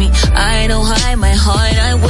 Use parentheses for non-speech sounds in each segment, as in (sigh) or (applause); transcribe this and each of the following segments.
me. I know high my heart, I wear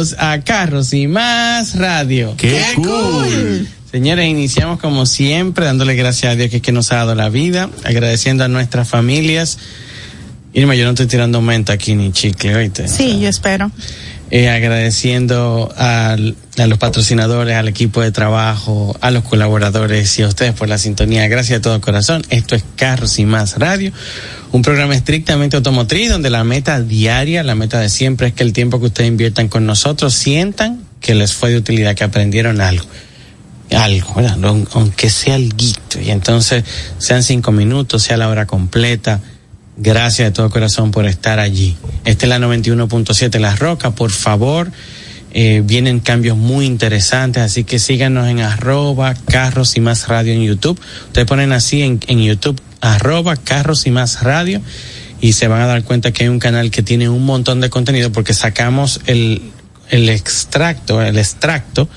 Bienvenidos a Carros y Más Radio. ¡Qué cool! Señores, iniciamos como siempre dándole gracias a Dios que, es que nos ha dado la vida, agradeciendo a nuestras familias. Irma, yo no estoy tirando menta aquí ni chicle, oíste. Sí, yo espero. Eh, agradeciendo a los patrocinadores, al equipo de trabajo, a los colaboradores y a ustedes por la sintonía. Gracias de todo corazón. Esto es Carros y Más Radio, un programa estrictamente automotriz donde la meta diaria, la meta de siempre es que el tiempo que ustedes inviertan con nosotros sientan que les fue de utilidad, que aprendieron algo algo, ¿verdad? Aun- aunque sea algo. Y entonces, sean cinco minutos, sea la hora completa. Gracias de todo corazón por estar allí. Esta es la 91.7 La Roca, por favor. eh, vienen cambios muy interesantes, así que síganos en arroba carros y más radio en YouTube. Ustedes ponen así en, en YouTube, arroba carros y más radio, y se van a dar cuenta que hay un canal que tiene un montón de contenido porque sacamos el, el extracto, el extracto.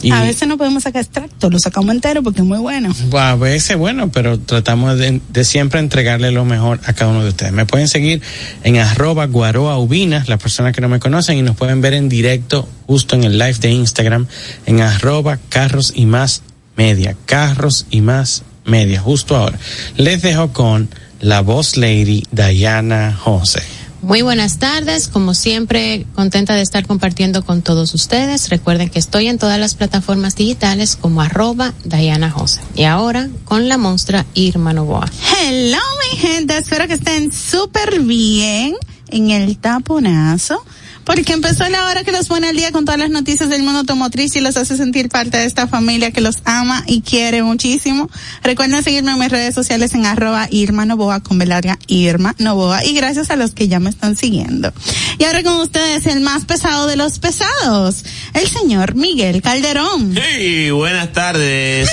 Y, A veces no podemos sacar extracto, lo sacamos entero porque es muy bueno. a veces, bueno, pero tratamos de, de siempre entregarle lo mejor a cada uno de ustedes. Me pueden seguir en arroba guaroa ubinas, las personas que no me conocen, y nos pueden ver en directo justo en el live de Instagram, en arroba carros y más media, carros y más media, justo ahora. Les dejo con la voz lady Diana José. Muy buenas tardes, como siempre, contenta de estar compartiendo con todos ustedes. Recuerden que estoy en todas las plataformas digitales como arroba Diana Jose. Y ahora con la monstrua Irma Novoa. Hello, mi gente. Espero que estén súper bien en el taponazo. Porque empezó la hora que los pone al día con todas las noticias del mundo automotriz y los hace sentir parte de esta familia que los ama y quiere muchísimo. Recuerden seguirme en mis redes sociales en arroba Irma Novoa con Belaria Irma Novoa y gracias a los que ya me están siguiendo. Y ahora con ustedes el más pesado de los pesados, el señor Miguel Calderón. Hey, buenas tardes.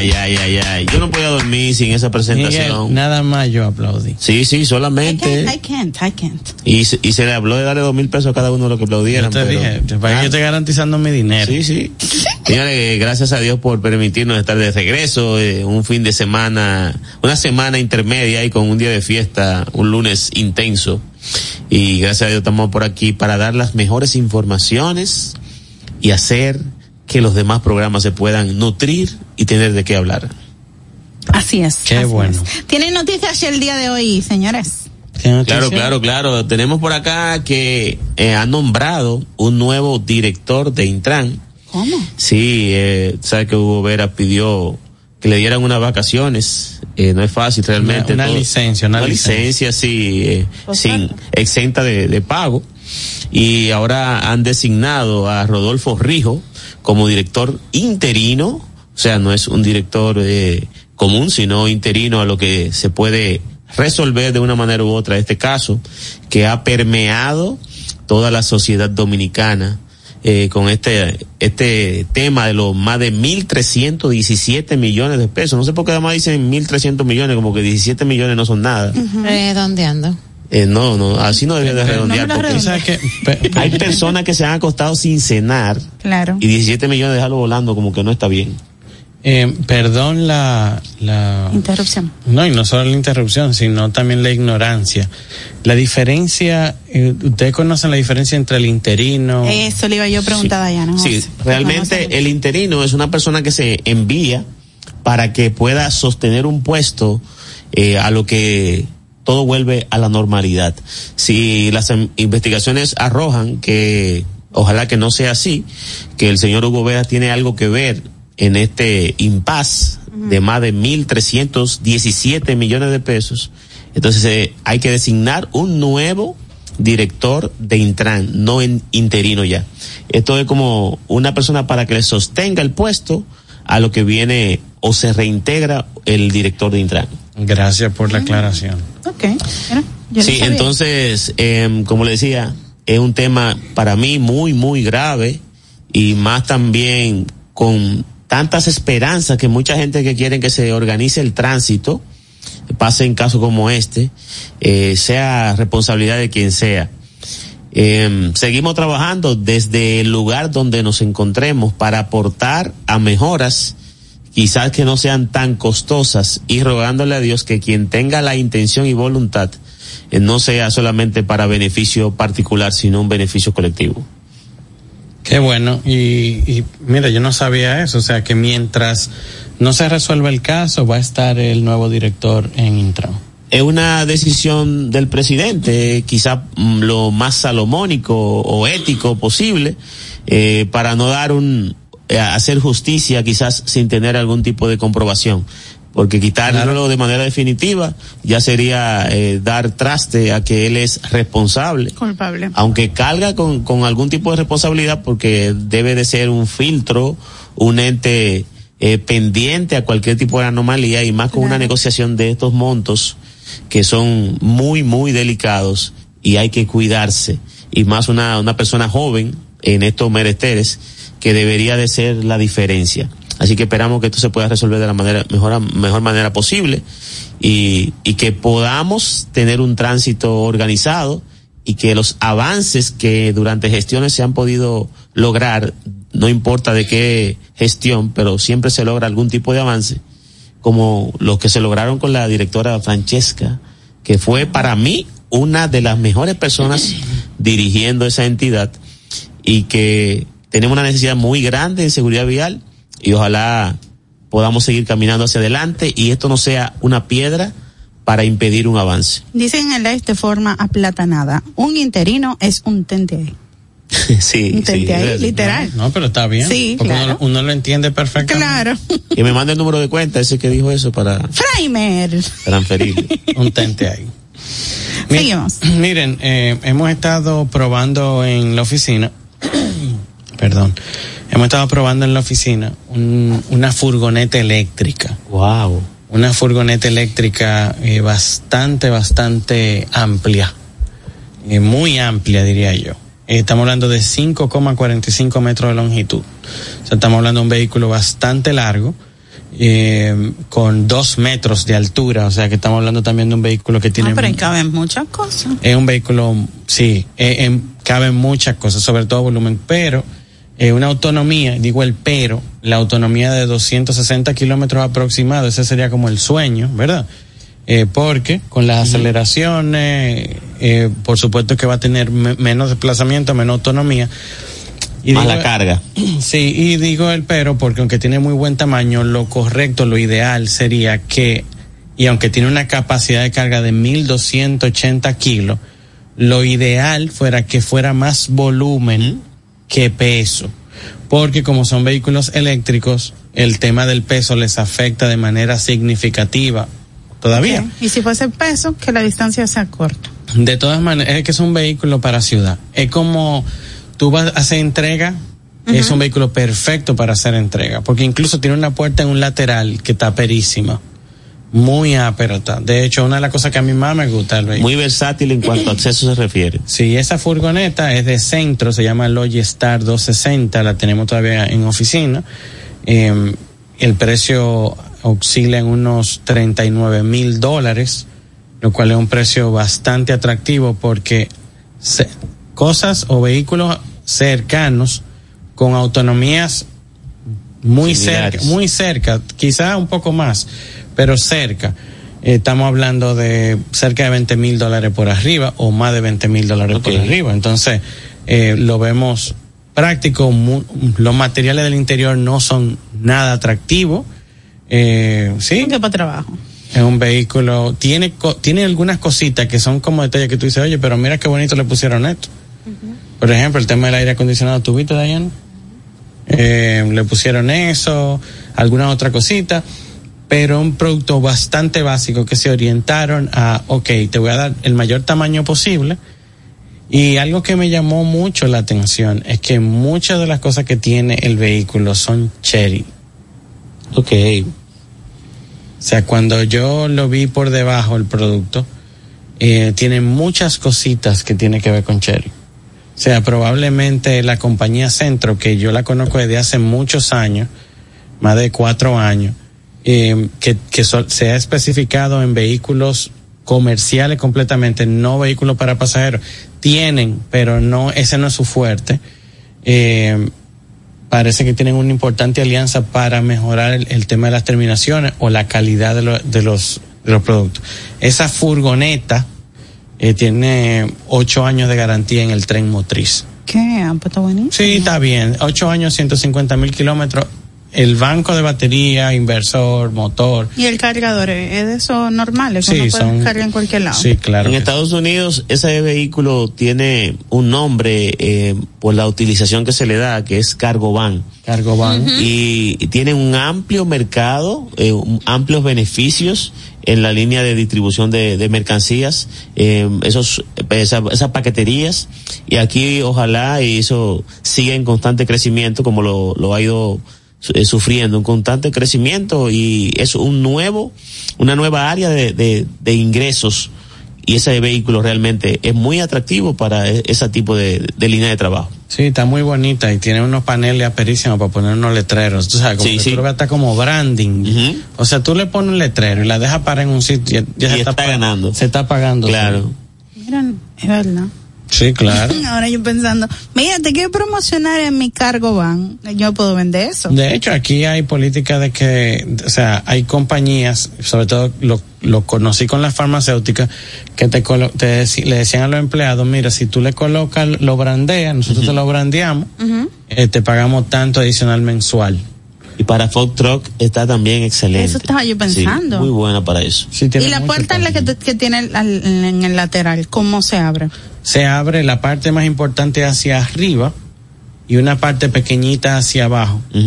Ay, ay, ay, ay. Yo no podía dormir sin esa presentación. Miguel, nada más yo aplaudí. Sí, sí, I solamente. can't, I can't, I can't. Y, se- y se le habló de darle dos mil pesos a cada uno de los que Yo aplaudieran. te pero- dije, te- para que yo estoy garantizando mi dinero. Sí, sí. Señores, gracias a Dios por permitirnos estar de regreso, eh, un fin de semana, una semana intermedia y con un día de fiesta, un lunes intenso. Y gracias a Dios estamos por aquí para dar las mejores informaciones y hacer que los demás programas se puedan nutrir y tener de qué hablar. Así es. Qué así bueno. es. ¿Tienen noticias el día de hoy, señores? Claro, claro, claro. Tenemos por acá que eh, han nombrado un nuevo director de Intran. ¿Cómo? Sí, eh, sabe que Hugo Vera pidió que le dieran unas vacaciones. Eh, no es fácil realmente. Una- una licencia, una licencia, sí, eh, sin exenta de, de pago. Y ahora han designado a Rodolfo Rijo como director interino. O sea, no es un director eh, común, sino interino a lo que se puede resolver de una manera u otra este caso, que ha permeado toda la sociedad dominicana eh, con este este tema de los más de 1.317 millones de pesos. No sé por qué además dicen 1.300 millones, como que 17 millones no son nada. Eh, no, no, así no debería de redondear. no porque ¿Tú sabes pe- hay personas que se han acostado sin cenar Claro. y 17 millones dejarlo volando como que no está bien. eh, perdón la, la... Interrupción. No, y no solo la interrupción, sino también la ignorancia. La diferencia, eh, ¿ustedes conocen la diferencia entre el interino? Eso le iba yo a preguntar a Diana. Sí, realmente el interino es una persona que se envía para que pueda sostener un puesto eh, a lo que todo vuelve a la normalidad. Si las em- investigaciones arrojan que ojalá que no sea así, que el señor Hugo Vera tiene algo que ver en este impasse de más de 1.317 millones de pesos, entonces eh, hay que designar un nuevo director de Intran, no en interino ya. Esto es como una persona para que le sostenga el puesto a lo que viene o se reintegra el director de Intran. Gracias por la aclaración. Ok. Yo Sí, entonces, em, como le decía, es un tema para mí muy, muy grave y más también con tantas esperanzas que mucha gente que quiere que se organice el tránsito, pase en casos como este, eh, sea responsabilidad de quien sea. Em, seguimos trabajando desde el lugar donde nos encontremos para aportar a mejoras quizás que no sean tan costosas y rogándole a Dios que quien tenga la intención y voluntad eh, no sea solamente para beneficio particular, sino un beneficio colectivo. Qué bueno. Y, y mira, yo no sabía eso. O sea, que mientras no se resuelva el caso, va a estar el nuevo director en Intran. Es una decisión del presidente, quizá mm, lo más salomónico o ético posible, eh, para no dar un, hacer justicia quizás sin tener algún tipo de comprobación. Porque quitarlo Claro. de manera definitiva ya sería eh, dar traste a que él es responsable. Culpable. aunque carga con, con algún tipo de responsabilidad porque debe de ser un filtro, un ente eh, pendiente a cualquier tipo de anomalía y más con una negociación de estos montos que son muy, muy delicados y hay que cuidarse. Y más una, una persona joven en estos meresteres que debería de ser la diferencia. Así que esperamos que esto se pueda resolver de la manera, mejor, mejor manera posible y, y que podamos tener un tránsito organizado y que los avances que durante gestiones se han podido lograr, no importa de qué gestión, pero siempre se logra algún tipo de avance, como los que se lograron con la directora Francesca, que fue para mí una de las mejores personas dirigiendo esa entidad y que tenemos una necesidad muy grande en seguridad vial y ojalá podamos seguir caminando hacia adelante y esto no sea una piedra para impedir un avance. Dicen en live de forma aplatanada. Un interino es un tente ahí. (laughs) sí, Un tente sí. ahí, es- literal. No, pero está bien. Sí, porque claro. uno, uno lo entiende perfectamente. Claro. (laughs) Que me mande el número de cuenta, ese que dijo eso para Fraimer. transferirle. (laughs) Un tente ahí. Mi- Seguimos. (clears throat) Miren, eh, hemos estado probando en la oficina, (clears throat) perdón, hemos estado probando en la oficina un- una furgoneta eléctrica. wow. Una furgoneta eléctrica eh, bastante, bastante amplia. Eh, muy amplia, diría yo. Eh, estamos hablando de 5,45 metros de longitud. O sea, estamos hablando de un vehículo bastante largo, eh, con dos metros de altura. O sea, que estamos hablando también de un vehículo que tiene... Ah, pero ahí caben muchas cosas. Es un vehículo, sí, eh, em, caben muchas cosas, sobre todo volumen, pero eh, una autonomía, digo el pero, la autonomía de 260 kilómetros aproximados, ese sería como el sueño, ¿verdad? Eh, porque con las aceleraciones, eh, por supuesto que va a tener me- menos desplazamiento, menos autonomía. Y Más digo- la carga. (clears throat) Sí, y digo el pero porque aunque tiene muy buen tamaño, lo correcto, lo ideal sería que, y aunque tiene una capacidad de carga de 1280 kilos, lo ideal fuera que fuera más volumen que peso. Porque como son vehículos eléctricos, el tema del peso les afecta de manera significativa todavía. Y si fuese peso, que la distancia sea corta. De todas maneras, es que es un vehículo para ciudad. Es como tú vas a hacer entrega, es un vehículo perfecto para hacer entrega, porque incluso tiene una puerta en un lateral que está perísima, muy aperta. De hecho, una de las cosas que a mí más me gusta vehículo. Muy versátil en cuanto a acceso se refiere. Sí, esa furgoneta es de centro, se llama Logistar 260, la tenemos todavía en oficina. Eh, el precio oscila en unos 39 mil dólares, lo cual es un precio bastante atractivo porque se- cosas o vehículos cercanos con autonomías muy Similares. cerca, muy cerca, quizá un poco más, pero cerca. Eh, estamos hablando de cerca de 20 mil dólares por arriba o más de 20 mil dólares por arriba. Entonces, eh, lo vemos práctico. mu- los materiales del interior no son nada atractivos. Eh, sí, Que para trabajo. es un vehículo, tiene, co- tiene algunas cositas que son como detalles que tú dices, oye, pero mira qué bonito le pusieron esto. Por ejemplo, el tema del aire acondicionado, ¿tuviste, Diana? Eh, le pusieron eso, alguna otra cosita, pero un producto bastante básico que se orientaron a, ok, te voy a dar el mayor tamaño posible. Y algo que me llamó mucho la atención es que muchas de las cosas que tiene el vehículo son cherry. Ok. O sea, cuando yo lo vi por debajo el producto, eh, tiene muchas cositas que tiene que ver con Cherry. O sea, probablemente la compañía Centro, que yo la conozco desde hace muchos años, más de cuatro años, eh, que, que so- se ha especificado en vehículos comerciales completamente, no vehículos para pasajeros. Tienen, pero no, ese no es su fuerte. Eh, parece que tienen una importante alianza para mejorar el, el tema de las terminaciones o la calidad de, lo- de los, de los productos. Esa furgoneta eh, tiene ocho años de garantía en el tren motriz. ¿Qué? Pues está buenísimo. Sí, está bien. Ocho años, 150 mil kilómetros. El banco de batería, inversor, motor. Y el cargador es de esos normales que Sí, uno puede son- cargar en cualquier lado. Sí, claro. en Estados Unidos ese vehículo tiene un nombre eh, por la utilización que se le da, que es cargo van. Cargo van. y, y tiene un amplio mercado, eh, un- amplios beneficios en la línea de distribución de, de mercancías, eh, esos, esa- esas paqueterías, y aquí ojalá y eso siga en constante crecimiento como lo, lo ha ido eh, sufriendo, un constante crecimiento y es un nuevo, una nueva área de, de, de ingresos y ese vehículo realmente es muy atractivo para e- ese tipo de, de línea de trabajo. Sí, está muy bonita y tiene unos paneles aperísimos para poner unos letreros. Tú sabes, como Sí, que sí. tú lo ves hasta como branding. O sea, tú le pones un letrero y la dejas para en un sitio. Ya, ya Y se está pa- ganando. Se está pagando. Claro. Miren, es verdad. Sí, claro. (laughs) Ahora yo pensando, mira, te quiero promocionar en mi cargo van. Yo puedo vender eso. De hecho, aquí hay política de que, o sea, hay compañías, sobre todo lo, lo conocí con las farmacéuticas, que te, colo- te le decían a los empleados, mira, si tú le colocas, lo brandeas, nosotros te lo brandeamos, eh, te pagamos tanto adicional mensual. Y para Fox Truck está también excelente. Eso estaba yo Sí, pensando. muy buena para eso. Sí, tiene Y la puerta en la que, que tiene el- al- en el lateral, ¿cómo se abre? Se abre la parte más importante hacia arriba y una parte pequeñita hacia abajo. Ujú.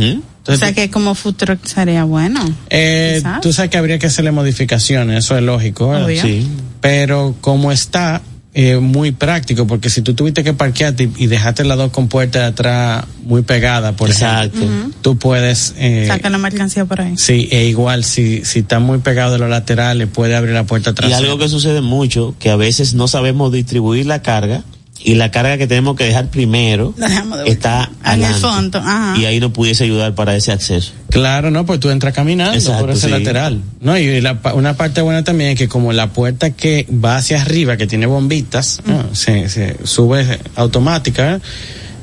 O Entonces, sea que como food truck sería bueno. eh, quizás. tú sabes que habría que hacerle modificaciones, eso es lógico. Sí. pero como está eh, muy práctico porque si tú tuviste que parquearte y, y dejaste las dos compuertas de atrás muy pegadas por Exacto. ejemplo tú puedes eh, Saca la mercancía por ahí. sí e igual si si está muy pegado de los laterales puede abrir la puerta Y trasera algo que sucede mucho, que a veces no sabemos distribuir la carga y la carga que tenemos que dejar primero La dejamos de está En el fondo, ajá. Y ahí nos pudiese ayudar para ese acceso. Claro, no, pues tú entras caminando Exacto, por ese sí. lateral. No, y la una parte buena también es que como la puerta que va hacia arriba, que tiene bombitas, ¿no? se, se sube automática,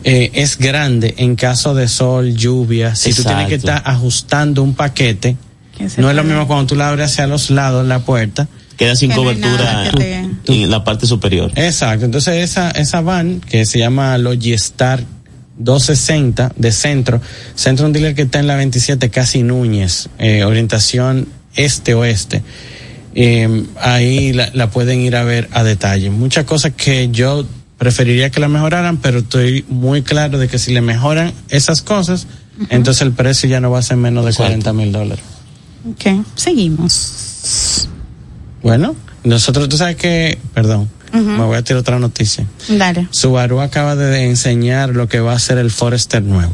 ¿eh? Es grande en caso de sol, lluvia. Si tú tienes que Exacto. estar ajustando un paquete, no es lo mismo cuando tú la abres hacia los lados la puerta. Queda sin Que no cobertura te- en la parte superior. Exacto, entonces esa, esa van que se llama Logistar 260 de centro, centro un dealer que está en la 27 casi Núñez, eh, orientación este-oeste. Eh, ahí la, la pueden ir a ver a detalle. Muchas cosas que yo preferiría que la mejoraran, pero estoy muy claro de que si le mejoran esas cosas, entonces el precio ya no va a ser menos de Exacto. 40 mil dólares. Ok, seguimos. Bueno, nosotros, tú sabes que, perdón, me voy a tirar otra noticia. Dale. Subaru acaba de enseñar lo que va a ser el Forester nuevo.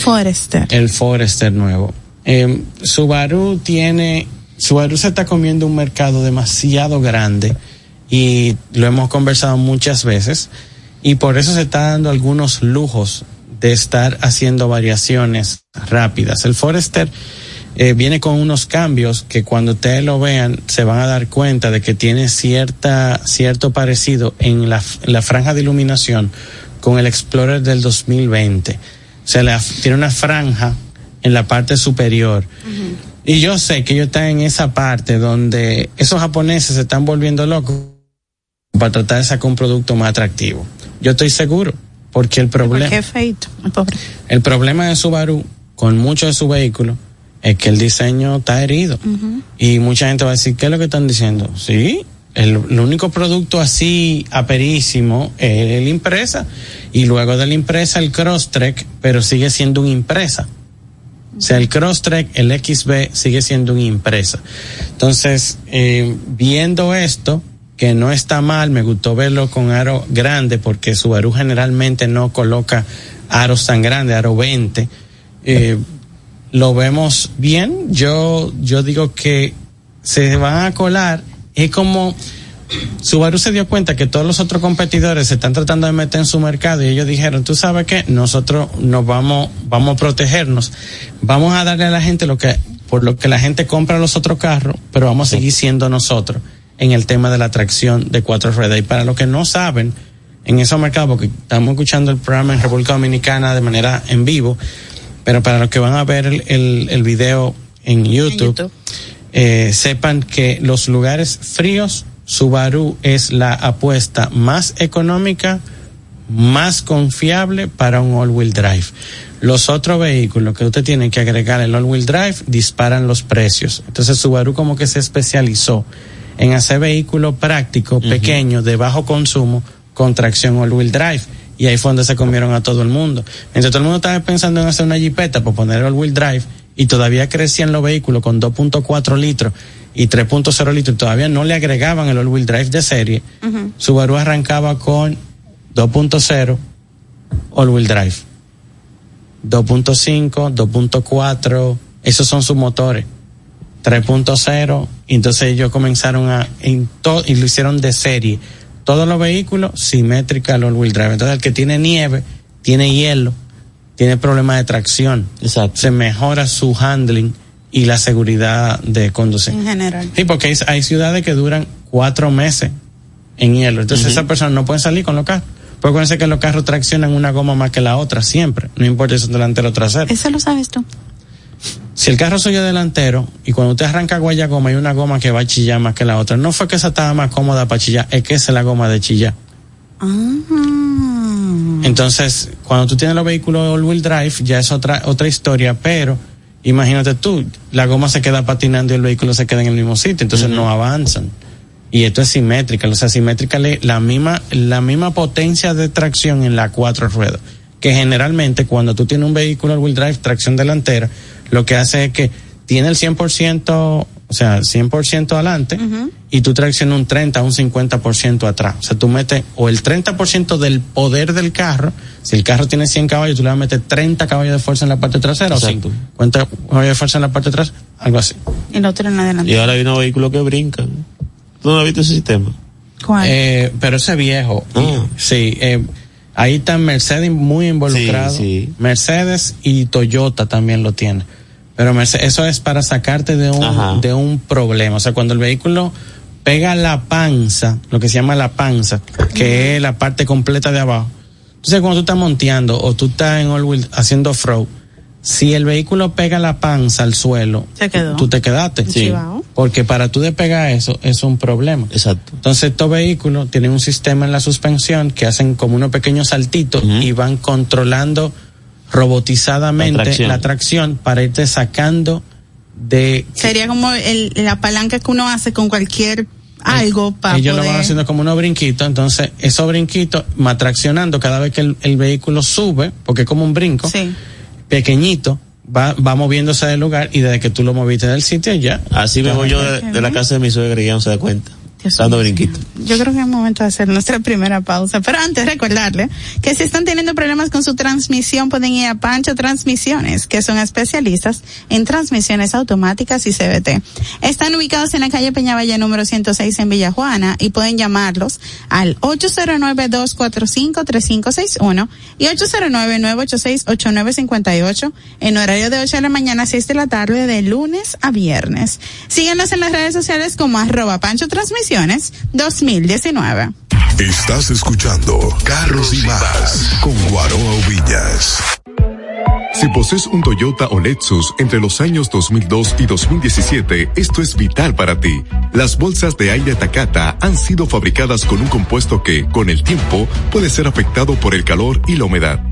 Forester. El Forester nuevo. Eh, Subaru tiene, Subaru se está comiendo un mercado demasiado grande y lo hemos conversado muchas veces y por eso se está dando algunos lujos de estar haciendo variaciones rápidas. El Forester eh, viene con unos cambios que cuando ustedes lo vean se van a dar cuenta de que tiene cierta cierto parecido en la, en la franja de iluminación con el Explorer del 2020. O sea, la- tiene una franja en la parte superior. Y yo sé que ellos están en esa parte donde esos japoneses se están volviendo locos para tratar de sacar un producto más atractivo. Yo estoy seguro, porque el problema... Qué feito, el pobre. El problema de Subaru con muchos de sus vehículos es que el diseño está herido. Y mucha gente va a decir, ¿qué es lo que están diciendo? Sí, el, el único producto así aperísimo es el impresa. Y luego de la impresa el Crosstrek, pero sigue siendo un impresa. O sea, el Crosstrek, el XB sigue siendo un impresa. Entonces, eh, viendo esto, que no está mal, me gustó verlo con aro grande, porque Subaru generalmente no coloca aros tan grandes, aro 20. Eh, lo vemos bien. Yo, yo digo que se van a colar. Es como Subaru se dio cuenta que todos los otros competidores se están tratando de meter en su mercado y ellos dijeron, tú sabes qué, nosotros nos vamos, vamos a protegernos, vamos a darle a la gente lo que, por lo que la gente compra los otros carros, pero vamos a seguir siendo nosotros en el tema de la tracción de cuatro ruedas. Y para los que no saben, en esos mercados, porque estamos escuchando el programa en República Dominicana de manera en vivo, pero para los que van a ver el, el, el video en YouTube, YouTube. eh, sepan que los lugares fríos, Subaru es la apuesta más económica, más confiable para un all-wheel drive. Los otros vehículos que usted tiene que agregar el all-wheel drive disparan los precios. Entonces Subaru como que se especializó en hacer vehículos prácticos, pequeños, de bajo consumo, con tracción all-wheel drive. Y ahí fue donde se comieron a todo el mundo. Mientras todo el mundo estaba pensando en hacer una jipeta por poner all-wheel drive, y todavía crecían los vehículos con 2.4 litros y 3.0 litros, y todavía no le agregaban el all-wheel drive de serie, Subaru arrancaba con 2.0 all-wheel drive. 2.5, 2.4, esos son sus motores. 3.0, y entonces ellos comenzaron a, en to- y lo hicieron de serie. Todos los vehículos simétrica al all-wheel drive. Entonces el que tiene nieve, tiene hielo, tiene problemas de tracción. Exacto. Se mejora su handling y la seguridad de conducir. En general. Sí, porque hay, hay ciudades que duran cuatro meses en hielo. Entonces esas personas no pueden salir con los carros. Porque acuérdense que los carros traccionan una goma más que la otra, siempre. No importa si son delantero o trasero. Eso lo sabes tú. Si el carro suyo es delantero y cuando usted arranca guaya goma hay una goma que va a chillar más que la otra, no fue que esa estaba más cómoda para chillar, es que esa es la goma de chillar. Ah. Entonces, cuando tú tienes los vehículos all-wheel drive, ya es otra, otra historia, pero imagínate tú, la goma se queda patinando y el vehículo se queda en el mismo sitio, entonces no avanzan. Y esto es simétrica, o sea, simétrica le- la misma, la misma potencia de tracción en las cuatro ruedas. Que generalmente cuando tú tienes un vehículo all wheel drive, tracción delantera, lo que hace es que tiene el 100%, o sea, 100% adelante, y tú traccionas un 30, un 50% atrás. O sea, tú metes o el 30% del poder del carro, si el carro tiene 100 caballos, tú le vas a meter 30 caballos de fuerza en la parte trasera Exacto. o 50 caballos de fuerza en la parte trasera, algo así. Y el otro en la Y ahora hay unos vehículos que brincan. ¿Tú no has visto ese sistema? ¿Cuál? Eh, pero ese viejo, Ah. y- sí, eh, ahí está Mercedes muy involucrado. Sí, sí. Mercedes y Toyota también lo tiene. Pero Mercedes, eso es para sacarte de Ajá. un, de un problema. O sea, cuando el vehículo pega la panza, lo que se llama la panza, que es la parte completa de abajo. Entonces, cuando tú estás monteando o tú estás en all wheel haciendo off-road, si el vehículo pega la panza al suelo, Se quedó. tú te quedaste. Sí. Porque para tú despegar eso, es un problema. Exacto. Entonces estos vehículos tienen un sistema en la suspensión que hacen como unos pequeños saltitos y van controlando robotizadamente La la tracción. para irte sacando de Sería como el, la palanca que uno hace con cualquier algo para ellos poder... lo van haciendo como unos brinquitos, entonces esos brinquitos va traccionando cada vez que el, el vehículo sube, porque es como un brinco Sí. pequeñito, va, va moviéndose del lugar y desde que tú lo moviste del sitio ya. Así me voy yo de, la casa de mi suegra y ya no se da cuenta. Dios Dando brinquito. Yo creo que es momento de hacer nuestra primera pausa. Pero antes recordarle que si están teniendo problemas con su transmisión pueden ir a Pancho Transmisiones, que son especialistas en transmisiones automáticas y CBT. Están ubicados en la calle Peñavalla número 106 en Villa Juana y pueden llamarlos al 809-245-3561 y 809-986-8958 en horario de 8 de la mañana a 6 de la tarde de lunes a viernes. Síguenos en las redes sociales como arroba Pancho Transmisiones 2019. Estás escuchando Carros y Más con Guaroa Villas. Si posees un Toyota o Lexus entre los años 2002 y 2017, esto es vital para ti. Las bolsas de aire Takata han sido fabricadas con un compuesto que, con el tiempo, puede ser afectado por el calor y la humedad.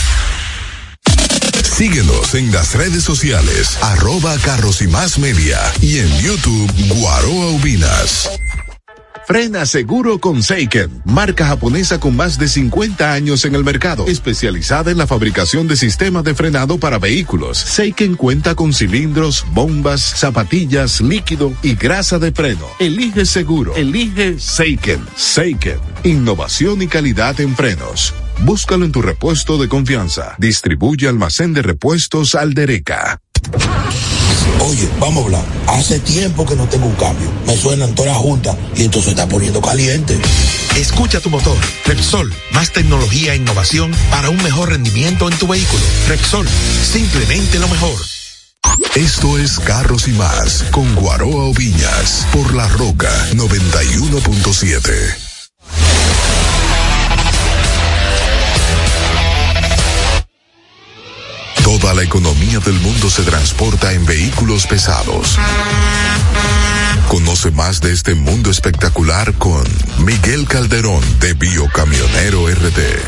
Síguenos en las redes sociales, arroba carros y más media y en YouTube Guaroa Ubinas. Frena seguro con Seiken, marca japonesa con más de 50 años en el mercado, especializada en la fabricación de sistemas de frenado para vehículos. Seiken cuenta con cilindros, bombas, zapatillas, líquido y grasa de freno. Elige seguro, elige Seiken. Seiken, innovación y calidad en frenos. Búscalo en tu repuesto de confianza. Distribuye almacén de repuestos Aldereca. Oye, vamos a hablar. Hace tiempo que no tengo un cambio. Me suenan todas juntas y esto se está poniendo caliente. Escucha tu motor. Repsol, más tecnología e innovación para un mejor rendimiento en tu vehículo. Repsol, simplemente lo mejor. Esto es Carros y Más con Guaroa Oviñas por La Roca 91.7. Toda la economía del mundo se transporta en vehículos pesados. Conoce más de este mundo espectacular con Miguel Calderón de Biocamionero RD.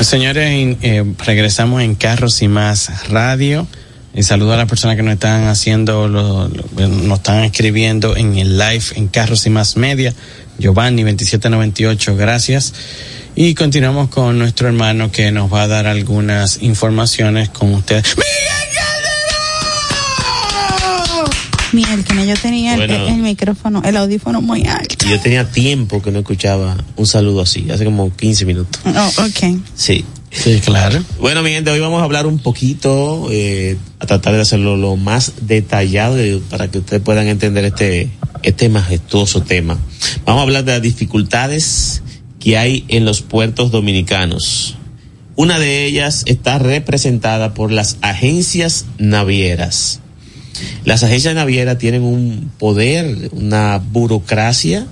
Señores, eh, regresamos en Carros y Más Radio. Y saludo a las personas que nos están haciendo, lo, lo- nos están escribiendo en el live en Carros y Más Media. Giovanni 2798, gracias. Y continuamos con nuestro hermano que nos va a dar algunas informaciones con ustedes. Miel, que yo tenía el- Bueno. el, el micrófono, el audífono muy alto. Yo tenía tiempo que no escuchaba un saludo así, hace como 15 minutos. Oh, ok. Sí. Sí, claro. Bueno, mi gente, hoy vamos a hablar un poquito, eh, a tratar de hacerlo lo más detallado para que ustedes puedan entender este, este majestuoso tema. Vamos a hablar de las dificultades que hay en los puertos dominicanos. Una de ellas está representada por las agencias navieras. Las agencias navieras tienen un poder, una burocracia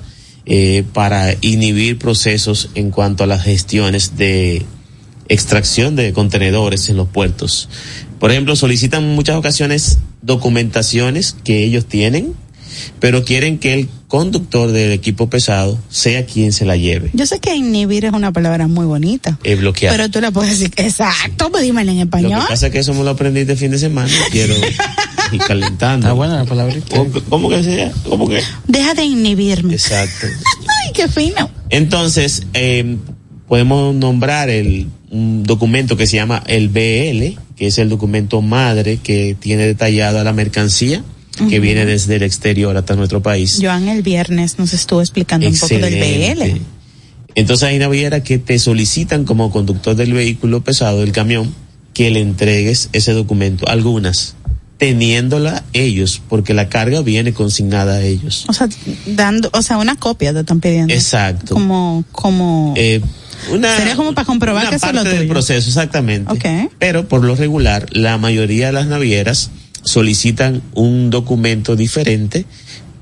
eh, para inhibir procesos en cuanto a las gestiones de extracción de contenedores en los puertos. Por ejemplo, solicitan en muchas ocasiones documentaciones que ellos tienen, pero quieren que el conductor del equipo pesado sea quien se la lleve. Yo sé que inhibir es una palabra muy bonita. Eh, bloquear. Pero tú la puedes decir, exacto, pues dímela en Lo español. que pasa es que eso me lo aprendí de fin de semana. Quiero (laughs) ir calentando. Está buena la palabrita. ¿Cómo, cómo que sea? ¿Cómo que? Deja de inhibirme. Exacto. (laughs) Ay, qué fino. Entonces, eh, podemos nombrar el, un documento que se llama el BL, que es el documento madre que tiene detallada la mercancía que viene desde el exterior hasta nuestro país. Joan el viernes nos estuvo explicando un poco del. BL. Entonces hay navieras que te solicitan como conductor del vehículo pesado, del camión, que le entregues ese documento. Algunas, teniéndola ellos, porque la carga viene consignada a ellos. O sea, dando, o sea, una copia te están pidiendo. Exacto. Como, como. Eh, una, Sería como para comprobar una que eso es lo parte del tuyo. proceso, exactamente. Pero por lo regular, la mayoría de las navieras solicitan un documento diferente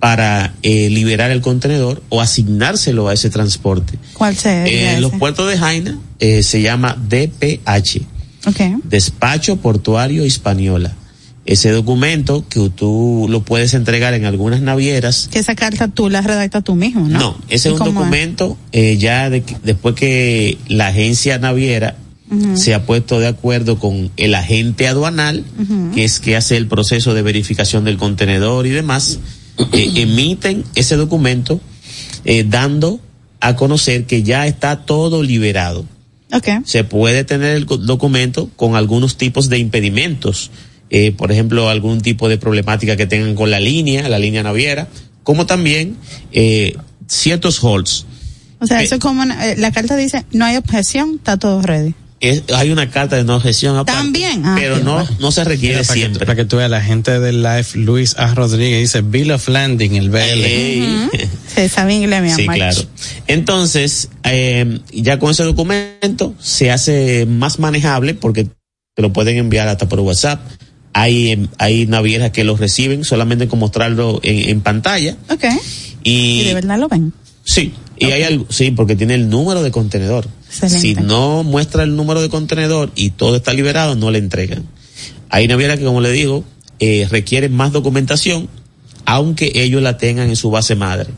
para eh, liberar el contenedor o asignárselo a ese transporte. ¿Cuál sería? En los puertos de Jaina eh, se llama DPH, Ok. Despacho Portuario Hispaniola. Ese documento que tú lo puedes entregar en algunas navieras Que esa carta tú la redactas tú mismo, ¿no? no, ese ¿Y es un documento eh, ya de después que la agencia naviera se ha puesto de acuerdo con el agente aduanal, que es que hace el proceso de verificación del contenedor y demás, eh, emiten ese documento eh, dando a conocer que ya está todo liberado. Ok. Se puede tener el documento con algunos tipos de impedimentos, eh, por ejemplo, algún tipo de problemática que tengan con la línea, la línea naviera, como también eh, ciertos holds. O sea, Eh, eso es como, una- eh, la carta dice, no hay objeción, está todo ready. Es- hay una carta de no objeción aparte, También. Ah, pero no, bueno. no se requiere Mira, para, que, siempre. para que tú veas, la gente del live, Luis A. Rodríguez, dice Bill of Landing, el BL. Ey. Se (laughs) sabe inglés, mi Sí, amor. claro. Entonces, eh, ya con ese documento se hace más manejable porque te lo pueden enviar hasta por WhatsApp. Hay, em, hay navieras que lo reciben solamente con mostrarlo en, en pantalla. Ok. Y, Y de verdad lo ven. sí, y hay algo, sí, porque tiene el número de contenedor. Excelente. Si no muestra el número de contenedor y todo está liberado, no le entregan. Hay navieras que, como le digo, eh, requieren más documentación, aunque ellos la tengan en su base madre.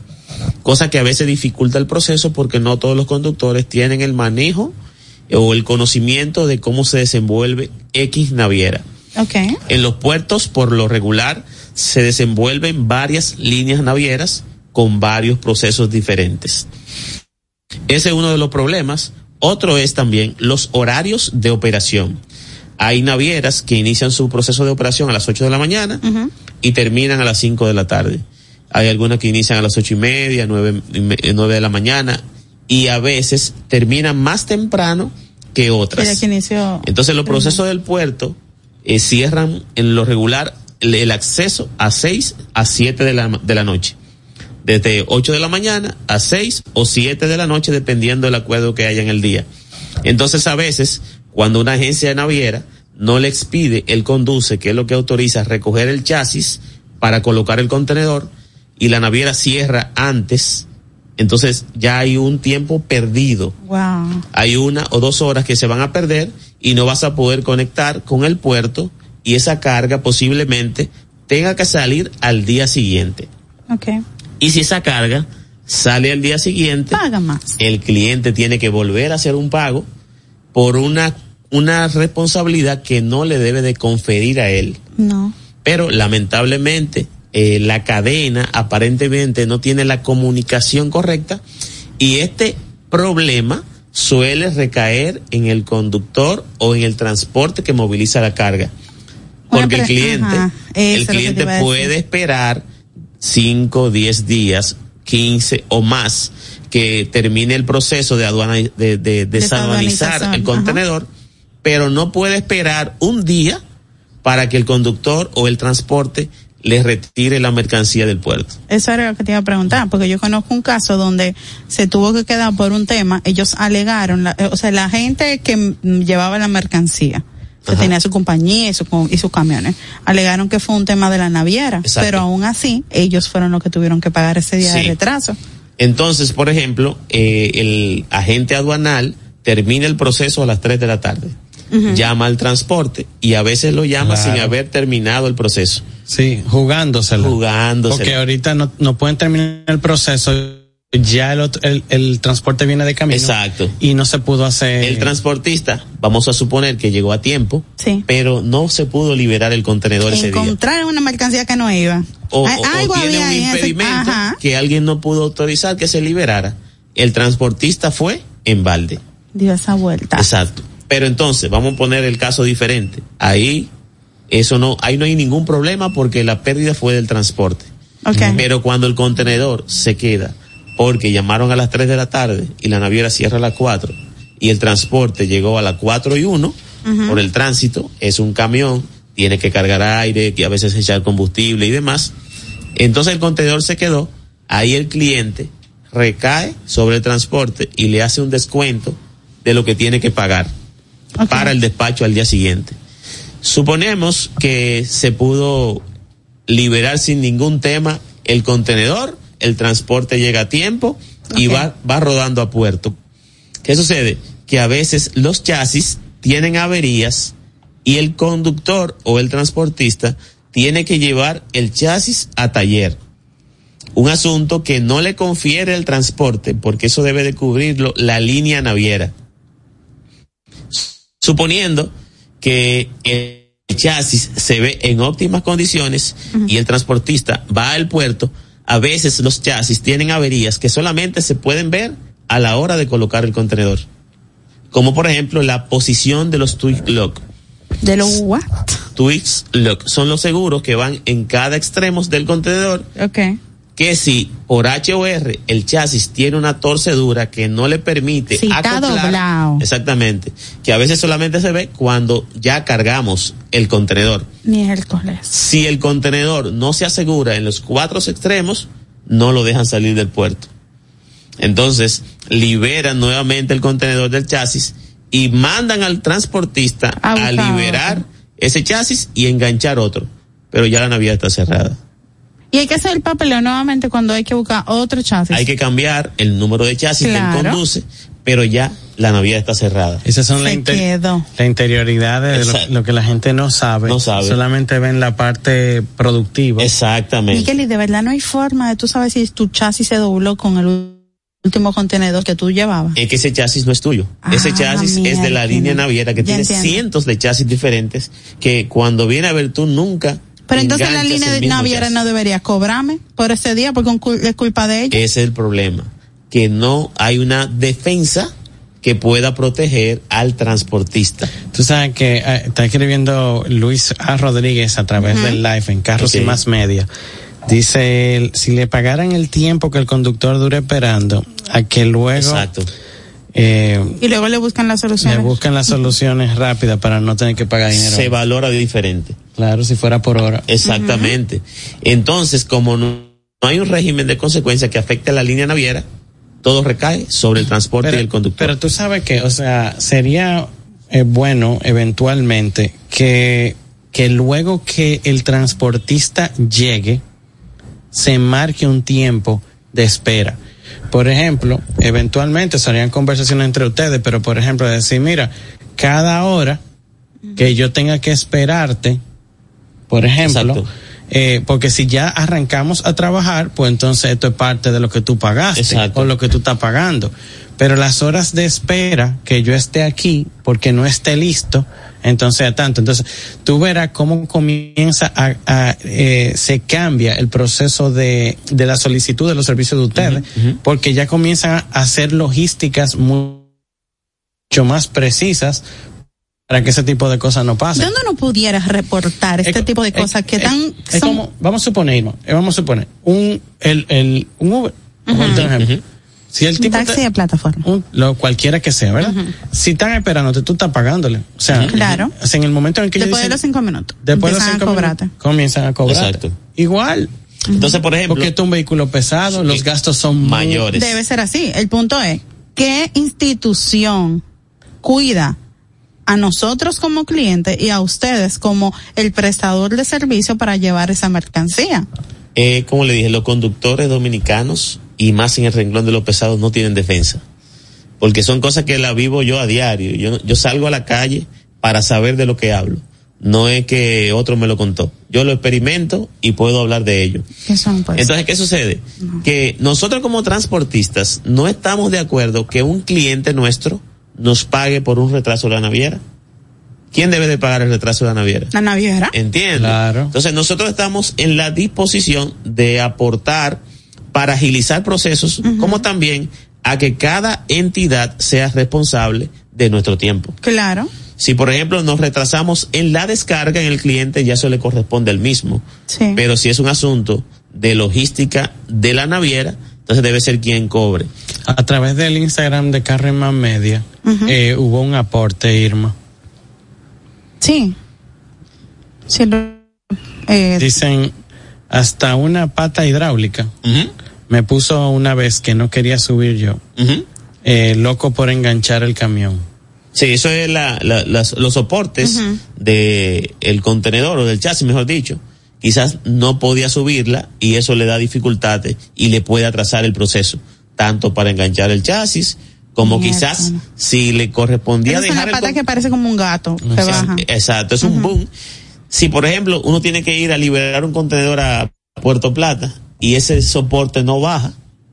Cosa que a veces dificulta el proceso porque no todos los conductores tienen el manejo o el conocimiento de cómo se desenvuelve X naviera. En los puertos, por lo regular, se desenvuelven varias líneas navieras con varios procesos diferentes. Ese es uno de los problemas. Otro es también los horarios de operación. Hay navieras que inician su proceso de operación a las 8 de la mañana y terminan a las 5 de la tarde. Hay algunas que inician a las ocho y media, nueve, me- nueve de la mañana y a veces terminan más temprano que otras. Que. Entonces los procesos del puerto eh, cierran en lo regular el, el acceso a 6 a 7 de la, de la noche. Desde 8 de la mañana a 6 o 7 de la noche dependiendo del acuerdo que haya en el día. Entonces a veces cuando una agencia naviera no le expide, él conduce, que es lo que autoriza recoger el chasis para colocar el contenedor y la naviera cierra antes, entonces ya hay un tiempo perdido Wow. hay una o dos horas que se van a perder y no vas a poder conectar con el puerto y esa carga posiblemente tenga que salir al día siguiente. Ok. Y si esa carga sale al día siguiente, Paga más. el cliente tiene que volver a hacer un pago por una una responsabilidad que no le debe de conferir a él. No. Pero lamentablemente eh, la cadena aparentemente no tiene la comunicación correcta y este problema suele recaer en el conductor o en el transporte que moviliza la carga. Porque el cliente, ajá, el cliente puede esperar 5, 10 días, 15 o más que termine el proceso de aduana, de, de, desaduanizar Desaduanización, el ajá. contenedor, pero no puede esperar un día para que el conductor o el transporte le retire la mercancía del puerto. Eso era lo que te iba a preguntar, porque yo conozco un caso donde se tuvo que quedar por un tema, ellos alegaron, la- eh, o sea, la gente que llevaba la mercancía, que Ajá. tenía su compañía y, su, y sus camiones, alegaron que fue un tema de la naviera, Exacto. pero aún así, ellos fueron los que tuvieron que pagar ese día de retraso. Entonces, por ejemplo, eh, el agente aduanal termina el proceso a las 3 de la tarde. Llama al transporte y a veces lo llama Claro. sin haber terminado el proceso. Sí, jugándosela. Jugándosela. Porque ahorita no, no pueden terminar el proceso, ya el, otro- el, el transporte viene de camino. Exacto. Y no se pudo hacer. El transportista, vamos a suponer que llegó a tiempo, Sí. pero no se pudo liberar el contenedor ese día. Encontraron una mercancía que no iba. O, Ay, o- tiene había un ese- impedimento que alguien no pudo autorizar que se liberara. El transportista fue en balde. Dio esa vuelta. Exacto. Pero entonces, vamos a poner el caso diferente. Ahí, eso no, ahí no hay ningún problema porque la pérdida fue del transporte. Pero cuando el contenedor se queda porque llamaron a las 3 de la tarde y la naviera cierra a las 4 y el transporte llegó a las 4 y 1 por el tránsito, es un camión, tiene que cargar aire, que a veces echar combustible y demás. Entonces el contenedor se quedó, ahí el cliente recae sobre el transporte y le hace un descuento de lo que tiene que pagar para el despacho al día siguiente. Suponemos que se pudo liberar sin ningún tema el contenedor, el transporte llega a tiempo y va, va rodando a puerto. ¿Qué sucede? Que a veces los chasis tienen averías y el conductor o el transportista tiene que llevar el chasis a taller. Un asunto que no le confiere el transporte porque eso debe de cubrirlo la línea naviera suponiendo que el chasis se ve en óptimas condiciones y el transportista va al puerto, a veces los chasis tienen averías que solamente se pueden ver a la hora de colocar el contenedor. Como por ejemplo la posición de los twist lock. De lo what? Twist lock son los seguros que van en cada extremo del contenedor Ok. Que si por H o R el chasis tiene una torcedura que no le permite Sí, está acoplar, doblado. exactamente, que a veces solamente se ve cuando ya cargamos el contenedor. Ni es el coles. Si el contenedor no se asegura en los cuatro extremos, no lo dejan salir del puerto. Entonces, liberan nuevamente el contenedor del chasis y mandan al transportista A a, liberar ese chasis y enganchar otro. Pero ya la navidad está cerrada. Y hay que hacer el papeleo nuevamente cuando hay que buscar otro chasis. Hay que cambiar el número de chasis que Claro. él conduce, pero ya la navidad está cerrada. Esas son la, inter- quedó. la interioridad de lo, que la gente no sabe. No sabe. Solamente ven la parte productiva. Exactamente. Miguel, y de verdad no hay forma de tú sabes si tu chasis se dobló con el último contenedor que tú llevabas. Es que ese chasis no es tuyo. Ah, ese chasis es de la línea naviera que Ya tiene entiendo. cientos de chasis diferentes que cuando viene a ver tú nunca. Pero entonces la línea de naviera no debería cobrarme por ese día porque es culpa de ellos. Ese es el problema. Que no hay una defensa que pueda proteger al transportista. Tú sabes que eh, está escribiendo Luis A. Rodríguez a través del live en Carros y. Más Media. Dice, él, si le pagaran el tiempo que el conductor dure esperando, a que luego Exacto. eh, Y luego le buscan las le soluciones. buscan las soluciones rápidas para no tener que pagar dinero. Se valora de diferente. Claro, si fuera por hora. Exactamente. Entonces, como no, no hay un régimen de consecuencia que afecte a la línea naviera, todo recae sobre el transporte y el conductor. Pero tú sabes que, o sea, sería eh, bueno eventualmente que, que luego que el transportista llegue, se marque un tiempo de espera. Por ejemplo, eventualmente serían conversaciones entre ustedes, pero por ejemplo, decir, mira, cada hora que yo tenga que esperarte, por ejemplo, eh, porque si ya arrancamos a trabajar, pues entonces esto es parte de lo que tú pagaste Exacto. o lo que tú estás pagando. Pero las horas de espera que yo esté aquí porque no esté listo, entonces a tanto. Entonces tú verás cómo comienza a, a, eh, se cambia el proceso de, de la solicitud de los servicios de ustedes, porque ya comienzan a hacer logísticas mu- mucho más precisas para que ese tipo de cosas no pasen. ¿Dónde uno pudiera reportar este Es- tipo de es- cosas que tan es son- como, vamos a suponer, Irma, eh, vamos a suponer, un, el, el, un Uber, por ejemplo, si el un tipo taxi te- de plataforma? un- lo cualquiera que sea, ¿verdad? Si están esperándote, tú estás pagándole. O sea, Claro. o sea, en el momento en que Después de los cinco minutos. después de los cinco a cobrarte. minutos, comienzan a cobrar. Exacto. Igual, Entonces, por ejemplo, porque esto es un vehículo pesado, los gastos son muy- mayores. Debe ser así. El punto es, ¿qué institución cuida a nosotros como clientes y a ustedes como el prestador de servicio para llevar esa mercancía? eh, como le dije, los conductores dominicanos y más en el renglón de los pesados no tienen defensa. Porque son cosas que la vivo yo a diario. Yo, yo salgo a la calle para saber de lo que hablo. No es que otro me lo contó. Yo lo experimento y puedo hablar de ello. No puede ser. Entonces, ¿qué sucede? Que nosotros como transportistas no estamos de acuerdo que un cliente nuestro nos pague por un retraso de la naviera. ¿Quién debe de pagar el retraso de la naviera? La naviera. Entiende. Claro. Entonces nosotros estamos en la disposición de aportar para agilizar procesos, como también a que cada entidad sea responsable de nuestro tiempo. Claro. Si por ejemplo nos retrasamos en la descarga en el cliente, ya eso le corresponde al mismo. Sí. Pero si es un asunto de logística de la naviera, entonces debe ser quien cobre. A través del Instagram de Carreman Media, eh, hubo un aporte, Irma. Sí. Sí, lo- eh, Dicen, hasta una pata hidráulica. Me puso una vez que no quería subir yo. Eh, loco por enganchar el camión. Sí, eso es la, la- las- los soportes de el contenedor o del chasis, mejor dicho. Quizás no podía subirla y eso le da dificultades y le puede atrasar el proceso, tanto para enganchar el chasis como quizás si le correspondía esa es dejar una el pata que parece como un gato es- baja. Exacto, es un boom. Si por ejemplo uno tiene que ir a liberar un contenedor a Puerto Plata y ese soporte no baja,